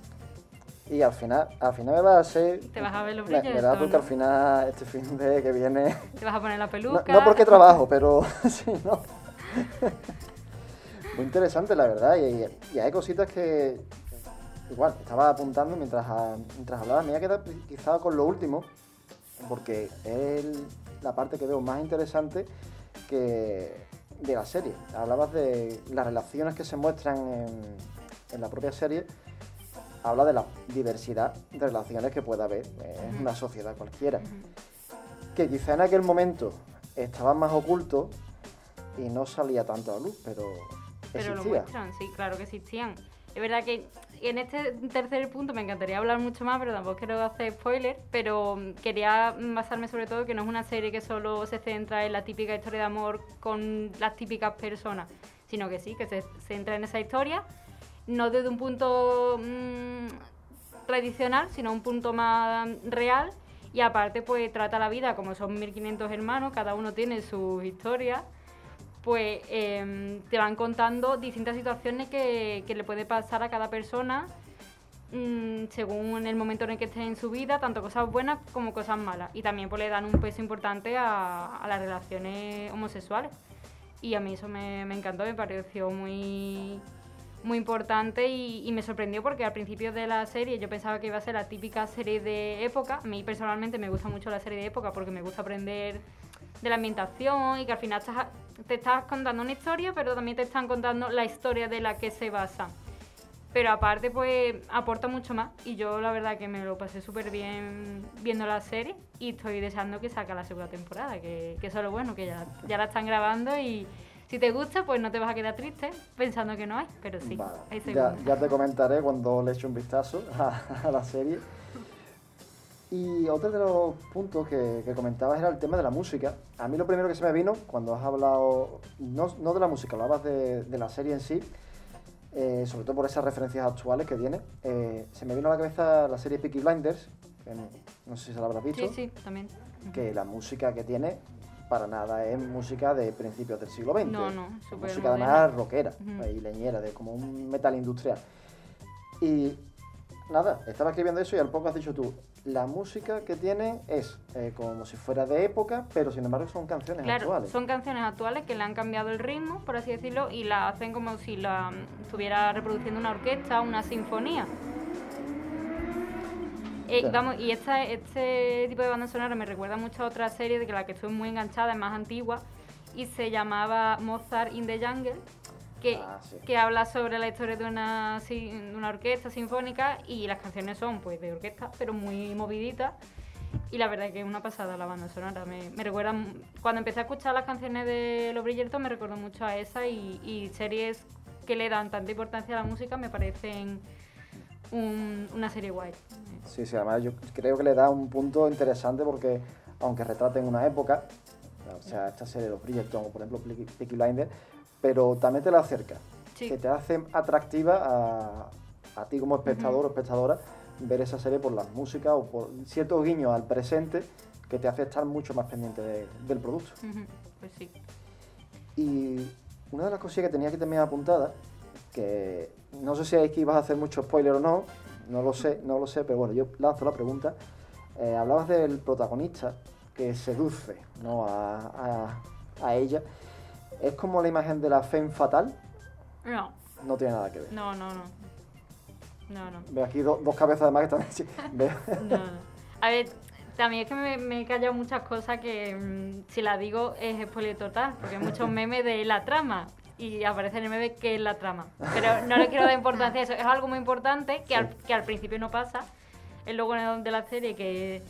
y al final, al final me va a ser... Te vas a ver los Me, brillos. me da porque al final, este fin de que viene... Te vas a poner la peluca. no porque trabajo, pero sí, no. Muy interesante, la verdad. Y, y hay cositas que, igual, estaba apuntando mientras, a- mientras hablaba. Me voy a quedar quizá con lo último, porque es el- la parte que veo más interesante que de la serie. Hablabas de las relaciones que se muestran en, en la propia serie. Habla de la diversidad de relaciones que puede haber en una sociedad cualquiera que quizá en aquel momento estaban más ocultos y no salía tanto a la luz, pero, Pero lo muestran, sí, claro que existían. Es verdad que en este tercer punto me encantaría hablar mucho más, pero tampoco quiero hacer spoiler, pero quería basarme sobre todo que no es una serie que solo se centra en la típica historia de amor con las típicas personas, sino que sí, que se centra en esa historia, no desde un punto mm, tradicional, sino un punto más real, y aparte pues trata la vida como son 1500 hermanos, cada uno tiene su historia, pues em, te van contando distintas situaciones que, que le puede pasar a cada persona mm, según el momento en el que esté en su vida, tanto cosas buenas como cosas malas. Y también pues, le dan un peso importante a, a las relaciones homosexuales. Y a mí eso me, me encantó, me pareció muy, muy importante y, y me sorprendió porque al principio de la serie yo pensaba que iba a ser la típica serie de época. A mí personalmente me gusta mucho la serie de época porque me gusta aprender de la ambientación y que al final estás, te estás contando una historia, pero también te están contando la historia de la que se basa. Pero aparte, pues aporta mucho más. Y yo la verdad que me lo pasé súper bien viendo la serie y estoy deseando que saque la segunda temporada, que, que eso es lo bueno, que ya, ya la están grabando y si te gusta, pues no te vas a quedar triste pensando que no hay, pero sí, Vale, hay ya, ya te comentaré cuando le eche un vistazo a, a la serie. Y otro de los puntos que, que comentabas era el tema de la música. A mí lo primero que se me vino cuando has hablado, no, no de la música, hablabas de, de la serie en sí, eh, sobre todo por esas referencias actuales que tiene. Eh, se me vino a la cabeza la serie Peaky Blinders, que no, no sé si se la habrás visto, Sí, sí, también. que la música que tiene para nada es música de principios del siglo XX. No, no, Es súper música moderna. además rockera eh, y leñera, de como un metal industrial. Y nada, estaba escribiendo eso y al poco has dicho tú, la música que tiene es eh, como si fuera de época, pero sin embargo son canciones Claro, actuales. son canciones actuales que le han cambiado el ritmo, por así decirlo, y la hacen como si la mm, estuviera reproduciendo una orquesta, una sinfonía. Eh, Claro. vamos, y esta, este tipo de banda sonora me recuerda mucho a otra serie de que la que estoy muy enganchada, es más antigua, y se llamaba Mozart in the Jungle, que, Ah, sí. que habla sobre la historia de una, de una orquesta sinfónica y las canciones son pues de orquesta, pero muy moviditas. Y la verdad es que es una pasada la banda sonora. Me, me recuerda, cuando empecé a escuchar las canciones de Los Bridgerton me recordó mucho a esa y, y series que le dan tanta importancia a la música me parecen un- una serie guay. Sí, sí, además yo creo que le da un punto interesante porque aunque retraten una época, o sea, esta serie de los Bridgerton o por ejemplo Peaky Blinders, pero también te la acerca, Sí. que te hace atractiva a, a ti como espectador o espectadora ver esa serie por las músicas o por ciertos guiños al presente que te hace estar mucho más pendiente de- del producto. Pues sí. Y una de las cosillas que tenía aquí también apuntada, que no sé si es que ibas a hacer mucho spoiler o no, no lo sé, no lo sé, pero bueno, yo lanzo la pregunta. Eh, hablabas del protagonista que seduce ¿no? a, a- a ella. ¿Es como la imagen de la femme fatal? No, No tiene nada que ver. no, no, no. No, no. Veo aquí do- dos cabezas además que están... No, no. A ver, también es que me, me he callado muchas cosas que mm, si la digo es spoiler total, porque hay muchos memes de la trama y aparece en el meme que es la trama. Pero no le quiero dar importancia a eso, es algo muy importante que, al, que al principio no pasa, es luego en- de la serie que,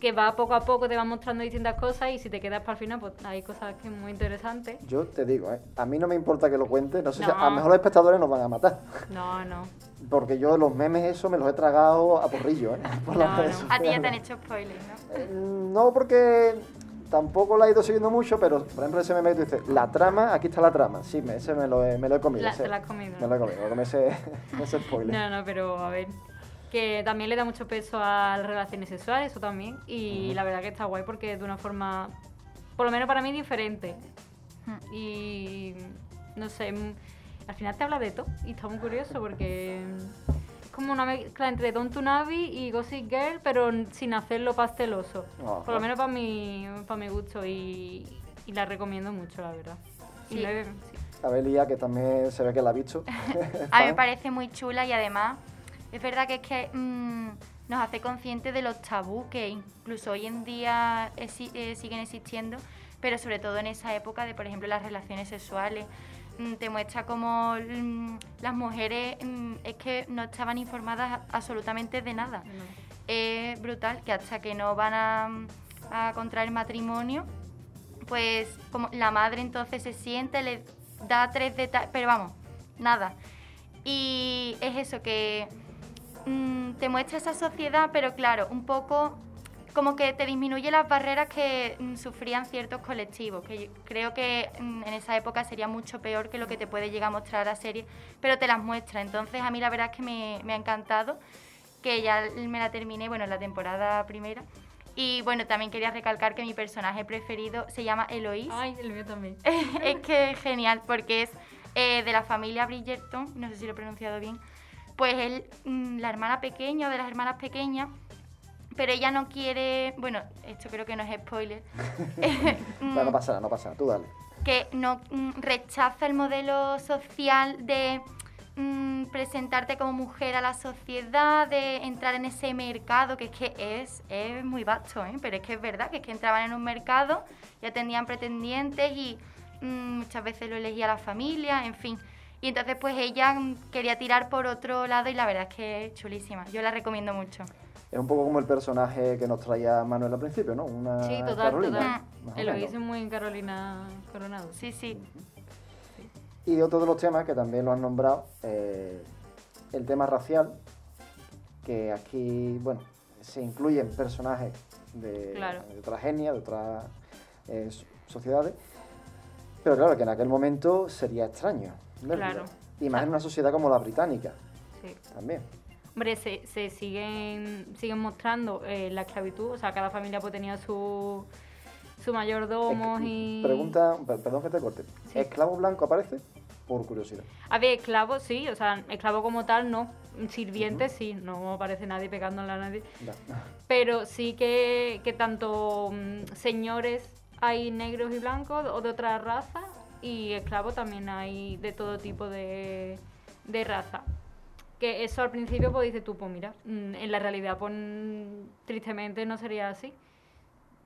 que va poco a poco, te va mostrando distintas cosas y si te quedas para el final, pues hay cosas que muy interesantes. Yo te digo, ¿eh? a mí no me importa que lo cuente, no sé si a lo mejor los espectadores nos van a matar. No, no. Porque yo los memes eso me los he tragado a porrillo, ¿eh? Por No, no. A ti ya te han hecho spoilers, ¿no? Eh, No, porque tampoco la he ido siguiendo mucho, pero por ejemplo ese meme que tú dices, la trama, aquí está la trama. Sí, me- ese me lo he, me lo he comido. La- ese- te la has comido, Me lo he comido, con ese, ese spoiler. No, no, pero a ver. Que también le da mucho peso a las relaciones sexuales, eso también. Y la verdad que está guay porque de una forma, por lo menos para mí, diferente. Y no sé, mm, al final te habla de todo. Y está muy curioso porque es como una mezcla entre Don Navi y Gossip Girl, pero sin hacerlo pasteloso. Ajá. Por lo menos para mi, para mi gusto. Y, y la recomiendo mucho, la verdad. Y Sí. he- sí. A ver, Lía, que también se ve que la ha visto. A mí me parece muy chula y además es verdad que es que mm, nos hace conscientes de los tabús que incluso hoy en día exi- eh, siguen existiendo, pero sobre todo en esa época de, por ejemplo, las relaciones sexuales. Mm, te muestra cómo mm, las mujeres es que no estaban informadas absolutamente de nada. Es brutal que hasta que no van a, a contraer matrimonio, pues como la madre entonces se siente, le da tres detalles, pero vamos, nada. Y es eso, que mm, te muestra esa sociedad, pero claro, un poco como que te disminuye las barreras que mm, sufrían ciertos colectivos, que yo creo que mm, en esa época sería mucho peor que lo que te puede llegar a mostrar la serie, pero te las muestra. Entonces a mí la verdad es que me, me ha encantado, que ya me la terminé, bueno, en la temporada primera. Y bueno, también quería recalcar que mi personaje preferido se llama Eloís. Ay, el mío también. es que es genial, porque es eh, de la familia Bridgerton, no sé si lo he pronunciado bien, pues él, mm, la hermana pequeña o de las hermanas pequeñas, pero ella no quiere, bueno, esto creo que no es spoiler, Mm, Bueno, no pasa nada, no pasa nada, tú dale. que no mm, rechaza el modelo social de mm, presentarte como mujer a la sociedad, de entrar en ese mercado, que es que es, es muy vasto, ¿eh? pero es que es verdad, que es que entraban en un mercado y atendían pretendientes y mm, muchas veces lo elegía la familia, en fin. Y entonces pues ella quería tirar por otro lado y la verdad es que es chulísima, yo la recomiendo mucho. Es un poco como el personaje que nos traía Manuel al principio, ¿no? Una Sí, total, Carolina, total. lo hizo muy en Carolina Coronado. Sí, sí. Y otro de los temas que también lo han nombrado, eh, el tema racial, que aquí, bueno, se incluyen personajes de, Claro. de otras etnias, de otras eh, so- sociedades, pero claro, que en aquel momento sería extraño. Claro. Y más en una sociedad como la británica. Sí. También. Hombre, se, se siguen, siguen mostrando eh, la esclavitud, o sea, cada familia pues tenía su, su mayordomo Es y... Pregunta, per- perdón que te corte. Sí. ¿Esclavo blanco aparece? Por curiosidad. A ver, esclavo sí, o sea, esclavo como tal no. Sirviente sí, no aparece nadie pegándole a nadie. Ya. Pero sí que, que tanto mm, señores hay negros y blancos o de otra raza y esclavos también hay de todo tipo de, de raza. Que eso al principio pues dices tú, pues mira, mm, en la realidad pues mm, tristemente no sería así.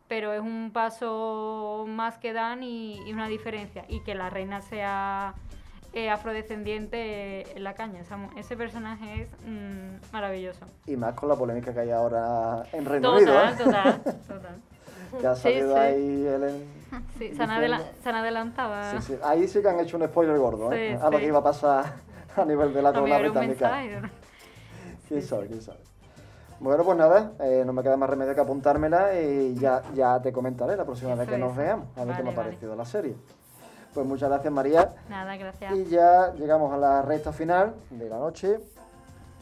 Pero es un paso más que dan y, y una diferencia. Y que la reina sea eh, afrodescendiente eh, en la caña. Ese personaje es mm, maravilloso. Y más con la polémica que hay ahora en Reino Unido. Total, ¿eh? total, total. Que ha salido sí. ahí Ellen. Sí, se han, adela- se han adelantado. Sí, sí. Ahí sí que han hecho un spoiler gordo, ¿eh? Sí, a lo sí. que iba a pasar a nivel de la corona un británica. ¿no? ¿Quién sabe? ¿Quién sabe? Bueno, pues nada, eh, no me queda más remedio que apuntármela y ya, ya te comentaré la próxima vez que nos veamos, a ver qué me ha vale. parecido la serie. Pues muchas gracias María Nada, gracias. y ya llegamos a la recta final de la noche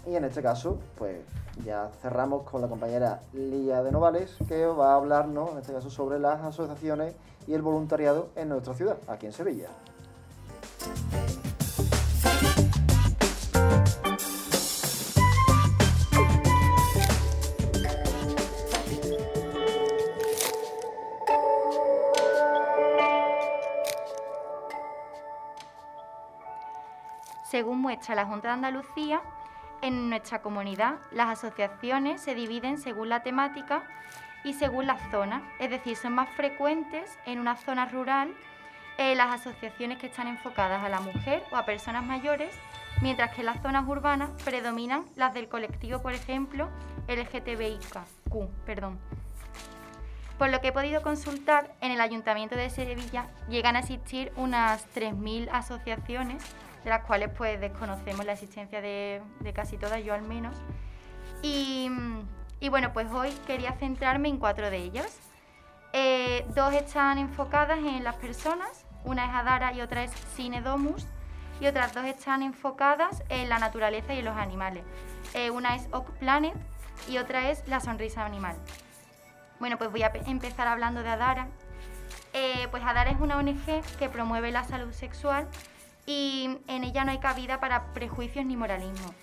y en este caso pues ya cerramos con la compañera Lía de Novales que va a hablarnos en este caso sobre las asociaciones y el voluntariado en nuestra ciudad, aquí en Sevilla. Según muestra la Junta de Andalucía, en nuestra comunidad las asociaciones se dividen según la temática y según las zonas, es decir, son más frecuentes en una zona rural eh, las asociaciones que están enfocadas a la mujer o a personas mayores, mientras que en las zonas urbanas predominan las del colectivo, por ejemplo, LGTBIQ, perdón. Por lo que he podido consultar, en el Ayuntamiento de Sevilla llegan a existir unas 3.000 asociaciones, de las cuales pues desconocemos la existencia de, casi todas, yo al menos. Y, bueno, pues hoy quería centrarme en cuatro de ellas. Eh, dos están enfocadas en las personas, una es Adara y otra es Cine Domus, y otras dos están enfocadas en la naturaleza y en los animales. Eh, una es Oak Planet y otra es La Sonrisa Animal. Bueno, pues voy a pe- empezar hablando de Adara. Eh, pues Adara es una ONG que promueve la salud sexual y en ella no hay cabida para prejuicios ni moralismo.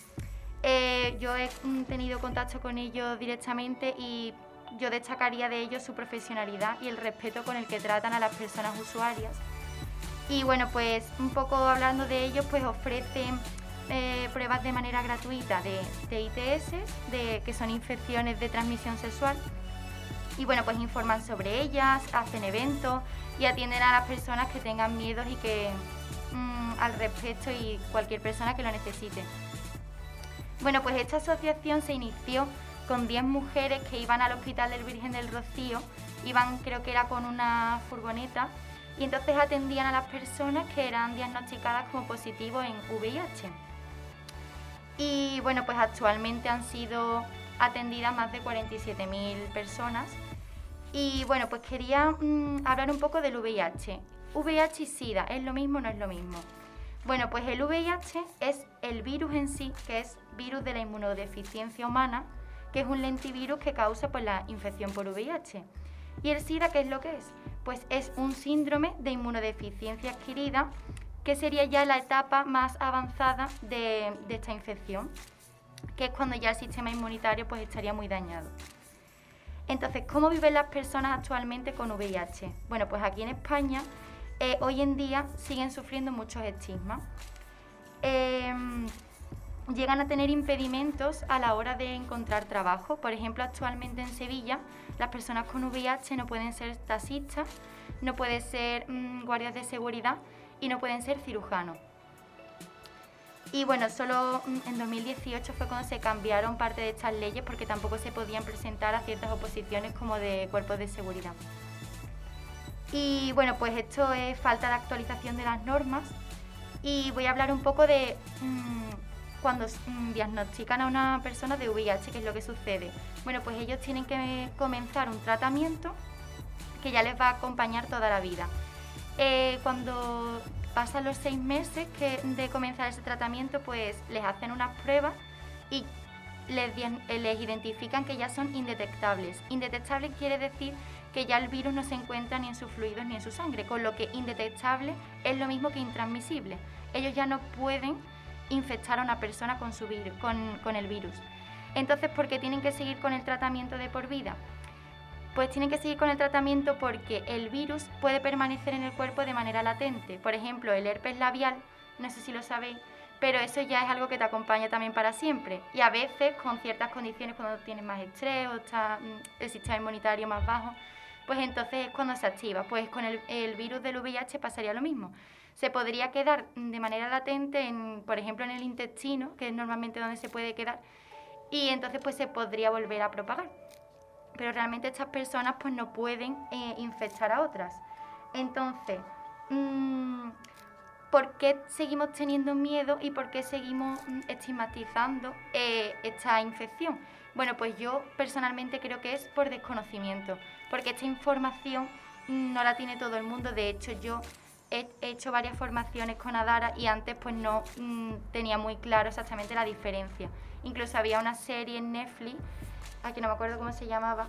Eh, yo he tenido contacto con ellos directamente y yo destacaría de ellos su profesionalidad y el respeto con el que tratan a las personas usuarias. Y bueno, pues un poco hablando de ellos, pues ofrecen eh, pruebas de manera gratuita de, de ITS, de, que son infecciones de transmisión sexual. Y bueno, pues informan sobre ellas, hacen eventos y atienden a las personas que tengan miedos y que mm, al respecto y cualquier persona que lo necesite. Bueno, pues esta asociación se inició con 10 mujeres que iban al Hospital del Virgen del Rocío, iban creo que era con una furgoneta, y entonces atendían a las personas que eran diagnosticadas como positivos en VIH. Y bueno, pues actualmente han sido atendidas más de 47.000 personas. Y bueno, pues quería mm, hablar un poco del VIH. VIH y SIDA, ¿es lo mismo o no es lo mismo? Bueno, pues el VIH es el virus en sí, que es virus de la inmunodeficiencia humana, que es un lentivirus que causa pues, la infección por VIH. ¿Y el SIDA qué es lo que es? Pues es un síndrome de inmunodeficiencia adquirida, que sería ya la etapa más avanzada de, de esta infección, que es cuando ya el sistema inmunitario pues, estaría muy dañado. Entonces, ¿cómo viven las personas actualmente con VIH? Bueno, pues aquí en España eh, hoy en día siguen sufriendo muchos estigmas. Llegan a tener impedimentos a la hora de encontrar trabajo. Por ejemplo, actualmente en Sevilla las personas con VIH no pueden ser taxistas, no pueden ser mm, guardias de seguridad y no pueden ser cirujanos. Y bueno, solo mm, en 2018 fue cuando se cambiaron parte de estas leyes porque tampoco se podían presentar a ciertas oposiciones como de cuerpos de seguridad. Y bueno, pues esto es falta de actualización de las normas y voy a hablar un poco de mm, cuando mm, diagnostican a una persona de VIH, qué es lo que sucede. Bueno, pues ellos tienen que comenzar un tratamiento que ya les va a acompañar toda la vida. Eh, cuando pasan los seis meses que, de comenzar ese tratamiento, pues les hacen unas pruebas y les, les identifican que ya son indetectables. Indetectables quiere decir que ya el virus no se encuentra ni en sus fluidos ni en su sangre, con lo que indetectable es lo mismo que intransmisible. Ellos ya no pueden infectar a una persona con, su virus, con, el virus. Entonces, ¿por qué tienen que seguir con el tratamiento de por vida? Pues tienen que seguir con el tratamiento porque el virus puede permanecer en el cuerpo de manera latente. Por ejemplo, el herpes labial, no sé si lo sabéis, pero eso ya es algo que te acompaña también para siempre. Y a veces, con ciertas condiciones, cuando tienes más estrés o está mm, el sistema inmunitario más bajo, pues entonces es cuando se activa. Pues con el, virus del VIH pasaría lo mismo. Se podría quedar de manera latente, en, por ejemplo, en el intestino, que es normalmente donde se puede quedar, y entonces pues se podría volver a propagar. Pero realmente estas personas pues no pueden eh, infectar a otras. Entonces, mmm, ¿por qué seguimos teniendo miedo y por qué seguimos mm, estigmatizando eh, esta infección? Bueno, pues yo personalmente creo que es por desconocimiento, porque esta información no la tiene todo el mundo. De hecho, yo he hecho varias formaciones con Adara y antes pues no mm, tenía muy claro exactamente la diferencia. Incluso había una serie en Netflix, aquí no me acuerdo cómo se llamaba,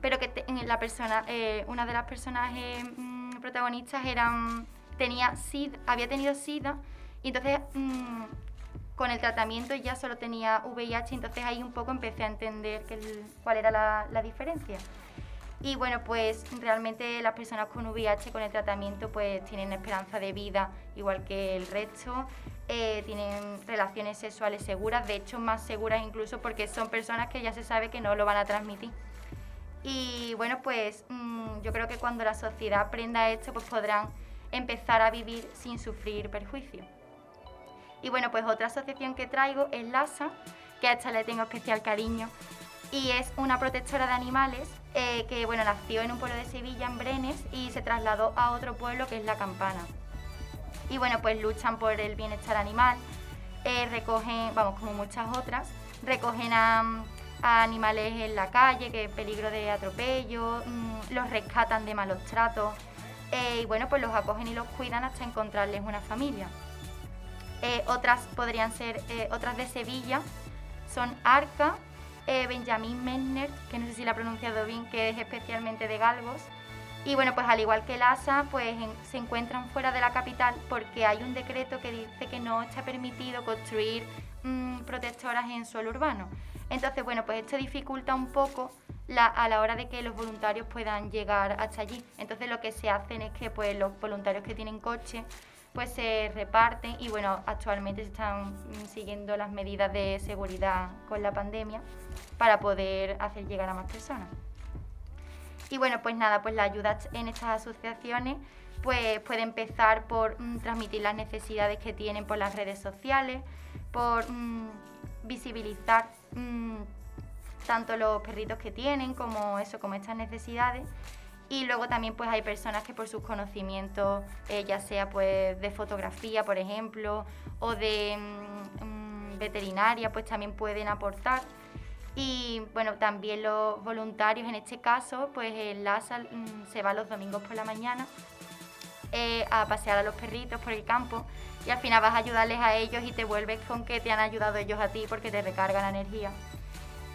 pero que la persona, eh, una de las personajes mm, protagonistas eran, tenía SIDA, había tenido SIDA y entonces con el tratamiento ya solo tenía VIH, entonces ahí un poco empecé a entender cuál era la, diferencia. Y bueno, pues realmente las personas con VIH con el tratamiento pues tienen esperanza de vida igual que el resto, eh, tienen relaciones sexuales seguras, de hecho más seguras incluso porque son personas que ya se sabe que no lo van a transmitir. Y bueno, pues mm, yo creo que cuando la sociedad aprenda esto pues podrán empezar a vivir sin sufrir perjuicio. Y bueno, pues otra asociación que traigo es LASA, que a esta le tengo especial cariño, y es una protectora de animales eh, que bueno, nació en un pueblo de Sevilla, en Brenes, y se trasladó a otro pueblo que es La Campana. Y bueno, pues luchan por el bienestar animal, eh, recogen, vamos, como muchas otras, recogen a, animales en la calle, que es peligro de atropello, mm, los rescatan de malos tratos, eh, y bueno, pues los acogen y los cuidan hasta encontrarles una familia. Otras podrían ser, otras de Sevilla, son Arca, eh, Benjamín Menner, que no sé si la he pronunciado bien, que es especialmente de Galgos. Y bueno, pues al igual que el ASA, pues se encuentran fuera de la capital porque hay un decreto que dice que no está permitido construir mm, protectoras en suelo urbano. Entonces, bueno, pues esto dificulta un poco a la hora de que los voluntarios puedan llegar hasta allí. Entonces lo que se hacen es que pues los voluntarios que tienen coche pues se reparten y bueno, actualmente se están siguiendo las medidas de seguridad con la pandemia para poder hacer llegar a más personas. Y bueno, pues nada, pues la ayuda en estas asociaciones pues puede empezar por mm, transmitir las necesidades que tienen por las redes sociales, por mm, visibilizar mm, tanto los perritos que tienen como eso, como estas necesidades y luego también pues hay personas que por sus conocimientos, eh, ya sea pues de fotografía, por ejemplo, o de mm, mm, veterinaria, pues también pueden aportar. Y bueno, también los voluntarios, en este caso, pues el LASA mm, se va los domingos por la mañana eh, a pasear a los perritos por el campo y al final vas a ayudarles a ellos y te vuelves con que te han ayudado ellos a ti porque te recargan la energía.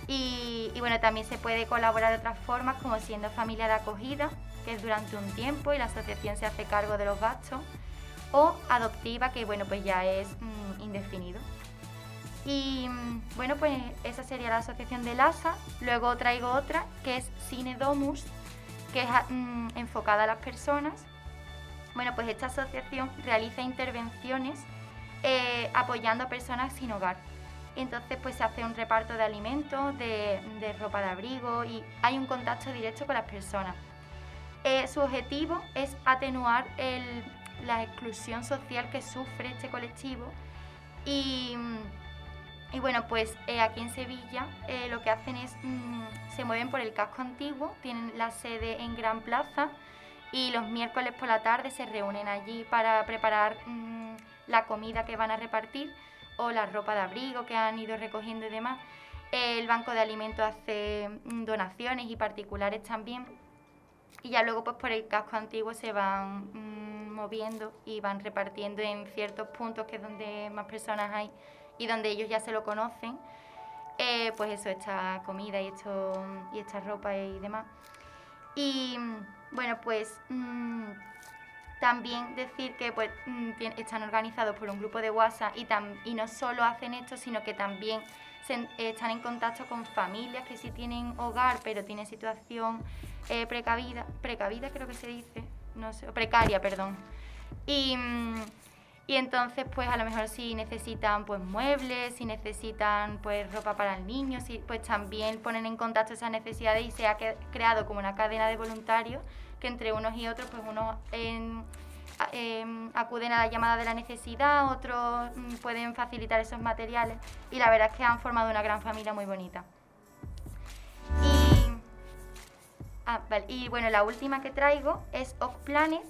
Y, bueno, también se puede colaborar de otras formas, como siendo familia de acogida, que es durante un tiempo y la asociación se hace cargo de los gastos, o adoptiva, que bueno, pues ya es mm, indefinido. Y mm, bueno, pues esa sería la asociación de LASA. Luego traigo otra, que es Cine Domus, que es mm, enfocada a las personas. Bueno, pues esta asociación realiza intervenciones eh, apoyando a personas sin hogar entonces pues se hace un reparto de alimentos, de, ropa de abrigo y hay un contacto directo con las personas. Eh, su objetivo es atenuar la exclusión social que sufre este colectivo y, bueno, pues eh, aquí en Sevilla eh, lo que hacen es, mm, se mueven por el casco antiguo, tienen la sede en Gran Plaza y los miércoles por la tarde se reúnen allí para preparar mm, la comida que van a repartir o la ropa de abrigo que han ido recogiendo y demás. El Banco de Alimentos hace mm, donaciones y particulares también. Y ya luego pues por el casco antiguo se van mm, moviendo y van repartiendo en ciertos puntos que es donde más personas hay y donde ellos ya se lo conocen, eh, pues eso, esta comida y, esto, y esta ropa y demás. Y bueno, pues mm, también decir que pues, mm, están organizados por un grupo de WhatsApp y, y no solo hacen esto, sino que también están en contacto con familias que sí tienen hogar, pero tienen situación eh, precavida, precavida creo que se dice, no sé, precaria, perdón. Y, mm, y entonces, pues a lo mejor si necesitan pues muebles, si necesitan pues ropa para el niño, si, pues también ponen en contacto esas necesidades y se ha creado como una cadena de voluntarios que entre unos y otros, pues unos en, em, acuden a la llamada de la necesidad, otros mm, pueden facilitar esos materiales y la verdad es que han formado una gran familia muy bonita. Y, ah, bueno, la última que traigo es Off Planet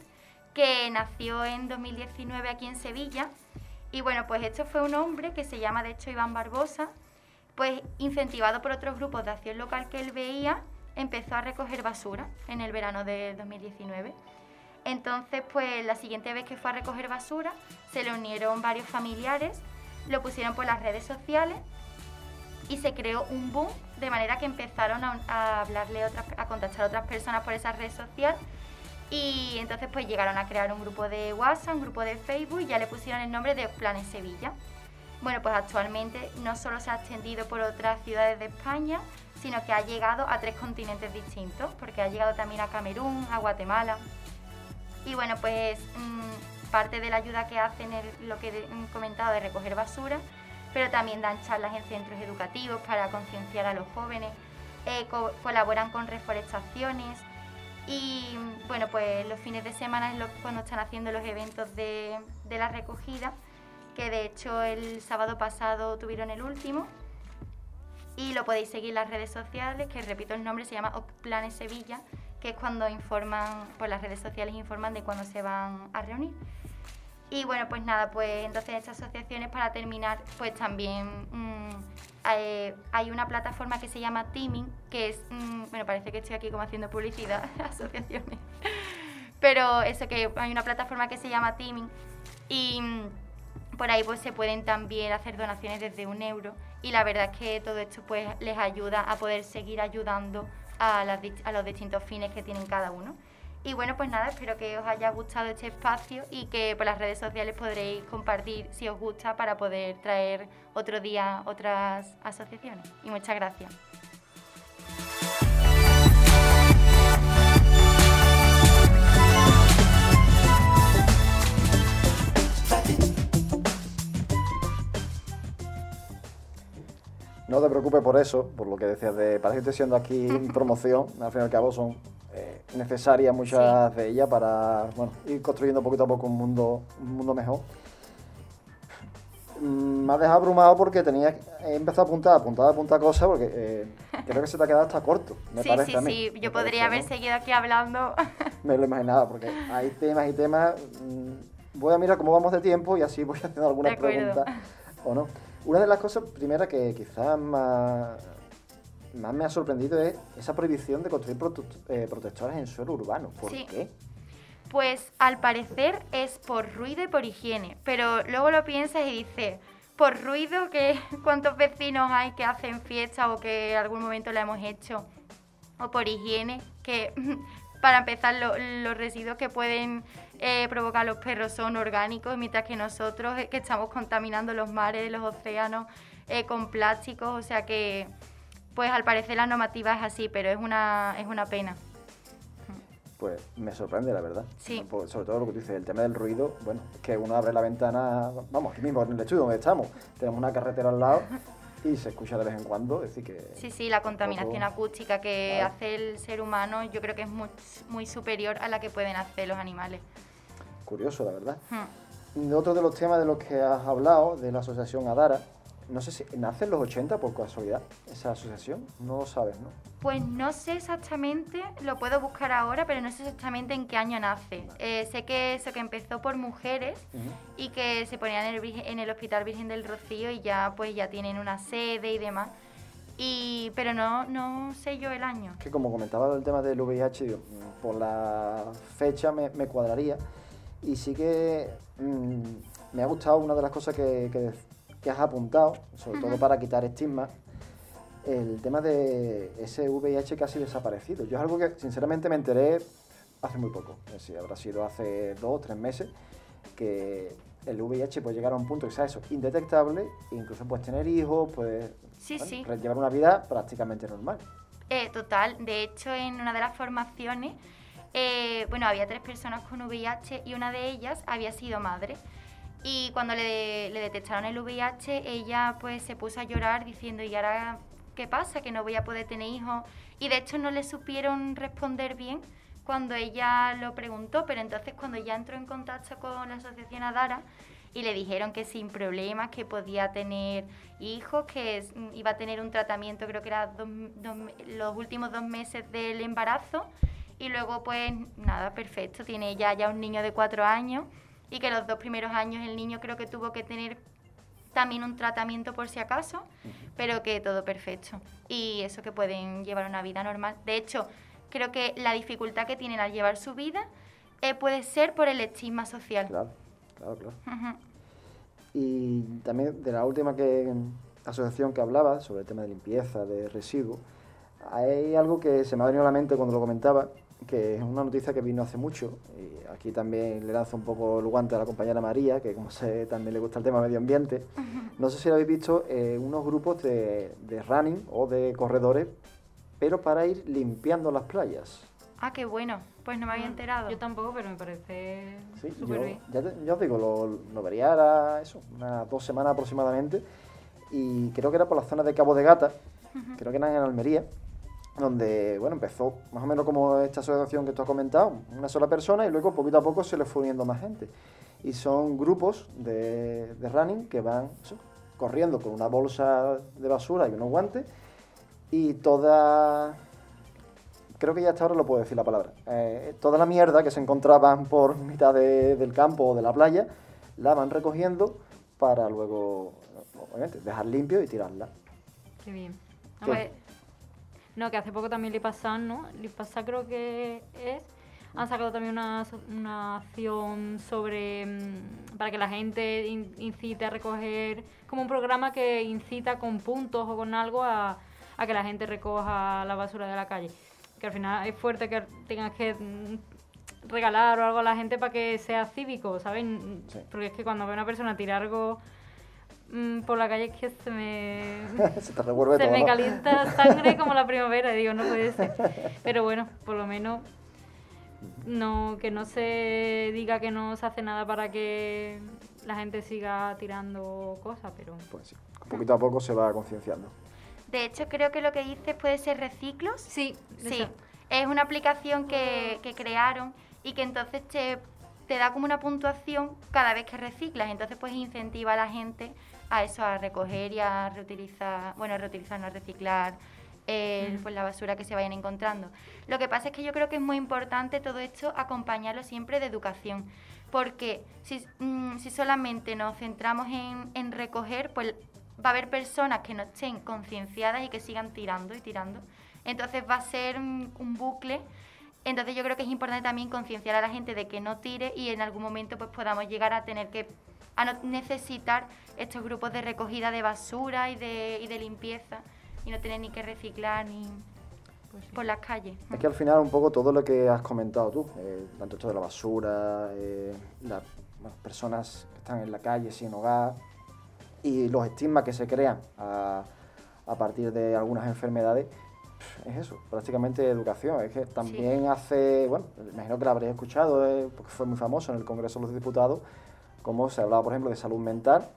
que nació en 2019 aquí en Sevilla. Y bueno, pues esto fue un hombre que se llama de hecho Iván Barbosa, pues incentivado por otros grupos de acción local que él veía, empezó a recoger basura en el verano del 2019. Entonces, pues la siguiente vez que fue a recoger basura, se le unieron varios familiares, lo pusieron por las redes sociales y se creó un boom, de manera que empezaron a, hablarle otras, a contactar a otras personas por esa red social y entonces pues llegaron a crear un grupo de WhatsApp, un grupo de Facebook y ya le pusieron el nombre de Planes Sevilla. Bueno, pues actualmente no solo se ha extendido por otras ciudades de España, sino que ha llegado a tres continentes distintos, porque ha llegado también a Camerún, a Guatemala. Y bueno, pues mm, parte de la ayuda que hacen es lo que he comentado de recoger basura, pero también dan charlas en centros educativos para concienciar a los jóvenes, eh, colaboran con reforestaciones, y bueno, pues los fines de semana es cuando están haciendo los eventos de, la recogida, que de hecho el sábado pasado tuvieron el último. Y lo podéis seguir en las redes sociales, que repito el nombre, se llama Planes Sevilla, que es cuando informan, por las redes sociales informan de cuándo se van a reunir. Y bueno, pues nada, pues entonces estas asociaciones para terminar, pues también mm, eh, hay una plataforma que se llama Teaming, que es, mm, bueno, parece que estoy aquí como haciendo publicidad, asociaciones, pero eso que hay una plataforma que se llama Teaming y mm, por ahí pues se pueden también hacer donaciones desde un euro y la verdad es que todo esto pues les ayuda a poder seguir ayudando a, a los distintos fines que tienen cada uno. Y bueno, pues nada, espero que os haya gustado este espacio y que por las redes sociales podréis compartir si os gusta para poder traer otro día otras asociaciones. Y muchas gracias. No te preocupes por eso, por lo que decías de, parece que estoy siendo aquí promoción, al fin y al cabo son eh, necesarias muchas de ellas para bueno, ir construyendo poquito a poco un mundo, un mundo mejor. Mm, me has dejado abrumado porque tenía he empezado a apuntar, apuntar, apuntar cosas porque eh, creo que se te ha quedado hasta corto, me sí, parece sí, a mí. Sí, yo podría haber seguido aquí hablando. me lo imaginaba porque hay temas y temas. Mm, voy a mirar cómo vamos de tiempo y así voy haciendo algunas preguntas o no. Una de las cosas primera que quizás más más me ha sorprendido es esa prohibición de construir eh, protectores en suelo urbano. ¿Por qué? Pues al parecer es por ruido y por higiene, pero luego lo piensas y dices, por ruido, que cuántos vecinos hay que hacen fiesta o que algún momento la hemos hecho, o por higiene, que para empezar los residuos que pueden eh, provocar los perros son orgánicos, mientras que nosotros eh, que estamos contaminando los mares, los océanos con plásticos, o sea que pues al parecer la normativa es así, pero es una, es una pena. Pues me sorprende, la verdad. Sí. Sobre todo lo que tú dices, el tema del ruido, bueno, es que uno abre la ventana, vamos, aquí mismo en el estudio donde estamos, tenemos una carretera al lado y se escucha de vez en cuando, decir que... Sí, sí, la contaminación acústica que hace el ser humano yo creo que es muy, muy, superior a la que pueden hacer los animales. Curioso, la verdad. Otro de los temas de los que has hablado, de la asociación Adara, no sé si nace en los 80 por casualidad esa asociación, no lo sabes, ¿no? Pues no sé exactamente, lo puedo buscar ahora, pero no sé exactamente en qué año nace. Eh, sé que eso que empezó por mujeres y que se ponían en el, en el, Hospital Virgen del Rocío y ya pues ya tienen una sede y demás. Y, pero no, no sé yo el año. Que como comentaba el tema del VIH, por la fecha me, me cuadraría. Y sí que mm, me ha gustado una de las cosas que, que- que has apuntado, sobre todo para quitar estigmas, el tema de ese VIH casi desaparecido. Yo es algo que sinceramente me enteré hace muy poco, decir, habrá sido hace dos o tres meses, que el VIH puede llegar a un punto que sea eso, indetectable, incluso puedes tener hijos, puedes Sí, bueno, sí. re- llevar una vida prácticamente normal. Eh, total, de hecho en una de las formaciones, eh, bueno, había tres personas con VIH y una de ellas había sido madre. Y cuando le, le detectaron el VIH, ella pues se puso a llorar diciendo, ¿y ahora qué pasa? Que no voy a poder tener hijos. Y de hecho no le supieron responder bien cuando ella lo preguntó, pero entonces cuando ya entró en contacto con la asociación Adara y le dijeron que sin problemas, que podía tener hijos, que iba a tener un tratamiento, creo que era los últimos dos meses del embarazo, y luego pues nada, perfecto, tiene ya, ya un niño de cuatro años, y que los dos primeros años el niño creo que tuvo que tener también un tratamiento por si acaso, pero que todo perfecto. Y eso que pueden llevar una vida normal. De hecho, creo que la dificultad que tienen al llevar su vida eh, puede ser por el estigma social. Claro, claro, claro. Y también de la última que, asociación que hablaba sobre el tema de limpieza, de residuos, hay algo que se me ha venido a la mente cuando lo comentaba, que es una noticia que vino hace mucho, y aquí también le lanzo un poco el guante a la compañera María, que como sé también le gusta el tema medio ambiente. No sé si lo habéis visto, eh, unos grupos de, de running o de corredores, pero para ir limpiando las playas. Ah, qué bueno. Pues no me había enterado. Yo tampoco, pero me parece Sí, súper yo, bien. ya, te- ya os digo, lo, lo vería ahora eso, unas dos semanas aproximadamente. Y creo que era por la zona de Cabo de Gata, creo que era en Almería, donde, bueno, empezó más o menos como esta asociación que tú has comentado, una sola persona y luego poquito a poco se le fue uniendo más gente. Y son grupos de, de running que van eso, corriendo con una bolsa de basura y unos guantes y toda creo que ya hasta ahora lo puedo decir la palabra. Eh, toda la mierda que se encontraban por mitad de- del campo o de la playa, la van recogiendo para luego, obviamente, dejar limpio y tirarla. Qué bien. ¿Qué? No, que hace poco también Lipasan, ¿no? Lipasan creo que es. Han sacado también una, una acción sobre. mm, para que la gente in- incite a recoger. como un programa que incita con puntos o con algo a, a que la gente recoja la basura de la calle. Que al final es fuerte que tengas que mm, regalar o algo a la gente para que sea cívico, ¿sabes? Sí. Porque es que cuando veo a una persona tirar algo mm, por la calle es que se me se te revuelve se todo. me ¿no? calienta sangre como la primavera, y digo, no puede ser. Pero bueno, por lo menos no que no se diga que no se hace nada para que la gente siga tirando cosas, pero Pues sí, poquito a poco se va concienciando. De hecho, creo que lo que dices puede ser reciclos. sí, Sí, eso. es una aplicación que, que crearon y que entonces te, te da como una puntuación cada vez que reciclas. Entonces, pues incentiva a la gente a eso, a recoger y a reutilizar, bueno, a reutilizar, no a reciclar eh, pues la basura que se vayan encontrando. Lo que pasa es que yo creo que es muy importante todo esto acompañarlo siempre de educación. Porque si, mm, si solamente nos centramos en, en recoger, pues va a haber personas que no estén concienciadas y que sigan tirando y tirando. Entonces va a ser un, un bucle. Entonces yo creo que es importante también concienciar a la gente de que no tire y en algún momento pues podamos llegar a tener que a no necesitar estos grupos de recogida de basura y de, y de limpieza y no tener ni que reciclar ni por las calles. Es que al final un poco todo lo que has comentado tú, eh, tanto esto de la basura, eh, las bueno, personas que están en la calle sin hogar y los estigmas que se crean a, a partir de algunas enfermedades, es eso, prácticamente educación. Es que también hace, bueno, imagino que lo habréis escuchado, eh, porque fue muy famoso en el Congreso de los Diputados, cómo se hablaba, por ejemplo, de salud mental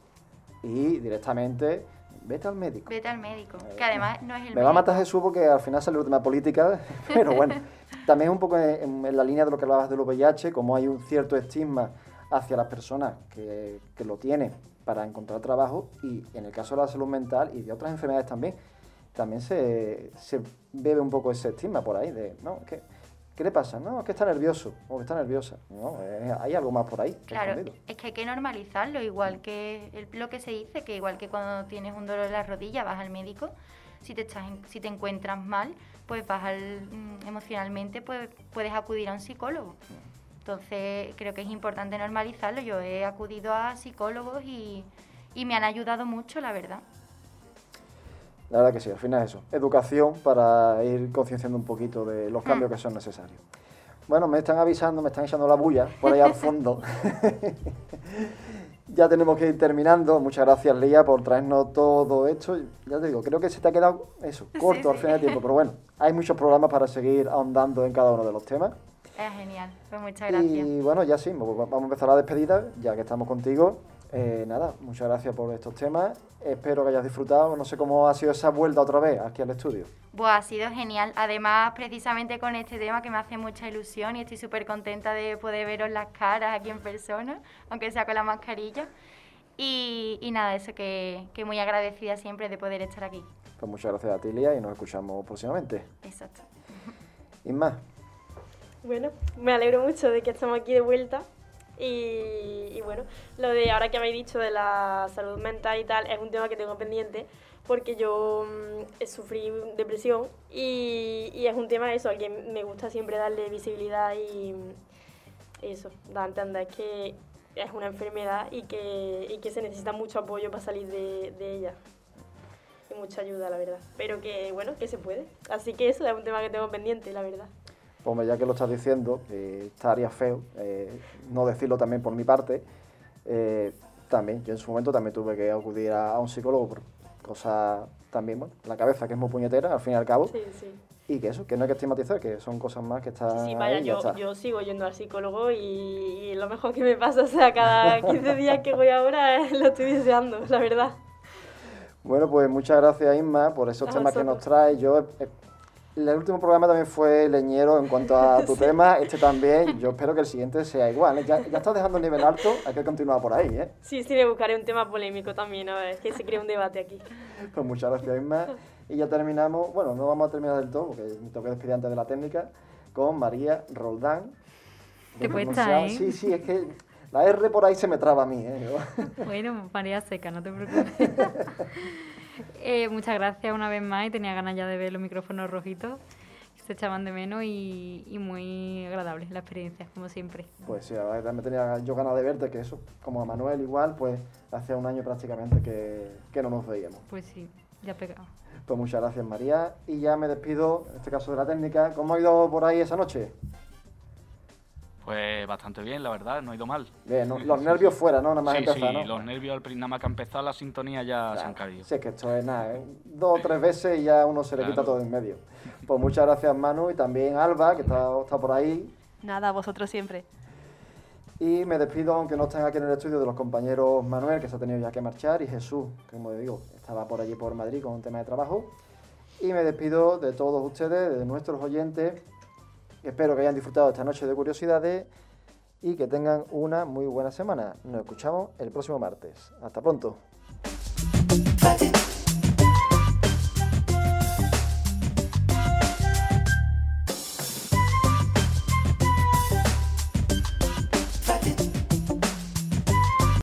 y directamente vete al médico. Vete al médico, que además no es el Me va a matar Jesús porque al final sale el tema política, pero bueno, también un poco en, en la línea de lo que hablabas del VIH, como hay un cierto estigma hacia las personas que, que lo tienen para encontrar trabajo y en el caso de la salud mental y de otras enfermedades también, también se, se bebe un poco ese estigma por ahí de, no, ¿qué, ¿qué le pasa? No, es que está nervioso o que está nerviosa. No, eh, hay algo más por ahí. Claro, escondido. es que hay que normalizarlo, igual que el- lo que se dice, que igual que cuando tienes un dolor en la rodilla vas al médico, si te, estás en- si te encuentras mal, pues vas al, mm, emocionalmente, pues puedes acudir a un psicólogo. Entonces creo que es importante normalizarlo. Yo he acudido a psicólogos y, y me han ayudado mucho, la verdad. La verdad que sí, al final es eso. Educación para ir concienciando un poquito de los cambios que son necesarios. Bueno, me están avisando, me están echando la bulla por ahí al fondo. ya tenemos que ir terminando. Muchas gracias, Lía, por traernos todo esto. Ya te digo, creo que se te ha quedado eso, corto al final del tiempo. Pero bueno, hay muchos programas para seguir ahondando en cada uno de los temas. Es genial, pues muchas gracias. Y bueno, ya sí, vamos a empezar la despedida, ya que estamos contigo. Eh, nada, muchas gracias por estos temas. Espero que hayas disfrutado. No sé cómo ha sido esa vuelta otra vez aquí al estudio. Pues ha sido genial. Además, precisamente con este tema que me hace mucha ilusión y estoy súper contenta de poder veros las caras aquí en persona, aunque sea con la mascarilla. Y, y nada, eso que, que muy agradecida siempre de poder estar aquí. Pues muchas gracias a ti, Lía, y nos escuchamos próximamente. Exacto. Y más. Bueno, me alegro mucho de que estamos aquí de vuelta. Y, bueno, lo de ahora que habéis dicho de la salud mental y tal, es un tema que tengo pendiente porque yo mmm, sufrí depresión y, es un tema eso, al que me gusta siempre darle visibilidad y, y eso, da a que es una enfermedad y que, y que se necesita mucho apoyo para salir de, de ella y mucha ayuda, la verdad. Pero que bueno, que se puede. Así que eso es un tema que tengo pendiente, la verdad. Hombre, ya que lo estás diciendo, estaría feo eh, no decirlo también por mi parte, eh, también, yo en su momento también tuve que acudir a, a un psicólogo por cosas también, bueno, la cabeza que es muy puñetera, al fin y al cabo, Sí, sí. y que eso, que no hay que estigmatizar, que son cosas más que están Sí, vaya, ahí y ya yo, está. yo sigo yendo al psicólogo y, y lo mejor que me pasa, o sea, cada 15 días que voy ahora eh, lo estoy deseando, la verdad. Bueno, pues muchas gracias Isma por esos A temas que nos traes. Yo, el último programa también fue leñero en cuanto a tu tema, este también. Yo espero que el siguiente sea igual. ¿eh? Ya, ya estás dejando el nivel alto, hay que continuar por ahí. ¿eh? Sí, sí, me buscaré un tema polémico también, a ver, que se cree un debate aquí. Pues muchas gracias Isma. Y ya terminamos, bueno, no vamos a terminar del todo, porque me que despedir antes de la técnica, con María Roldán. Puesta, pronunciado. ¿eh? Sí, sí, es que la R por ahí se me traba a mí. ¿eh? Bueno, María Seca, no te preocupes. Eh, muchas gracias una vez más y tenía ganas ya de ver los micrófonos rojitos. Se echaban de menos y, y muy agradable la experiencia, como siempre. Pues sí, la verdad que también tenía yo ganas de verte, que eso, como a Manuel igual, pues hace un año prácticamente que, que no nos veíamos. Pues sí, ya pegado. Pues muchas gracias María. Y ya me despido, en este caso de la técnica. ¿Cómo ha ido por ahí esa noche? Pues bastante bien, la verdad, no ha ido mal. Bien, ¿no? los nervios fuera, ¿no? Nada más sí, empezar, sí, ¿no? los nervios al nada más que ha empezado la sintonía ya se han caído. Sí, es que esto es nada, ¿eh? dos o tres veces y ya uno se le quita todo en medio. Pues muchas gracias Manu y también Alba, que está, está por ahí. Nada, vosotros siempre. Y me despido, aunque no estén aquí en el estudio, de los compañeros Manuel, que se ha tenido ya que marchar, y Jesús, que como digo, estaba por allí por Madrid con un tema de trabajo. Y me despido de todos ustedes, de nuestros oyentes. Espero que hayan disfrutado esta noche de curiosidades y que tengan una muy buena semana. Nos escuchamos el próximo martes. Hasta pronto.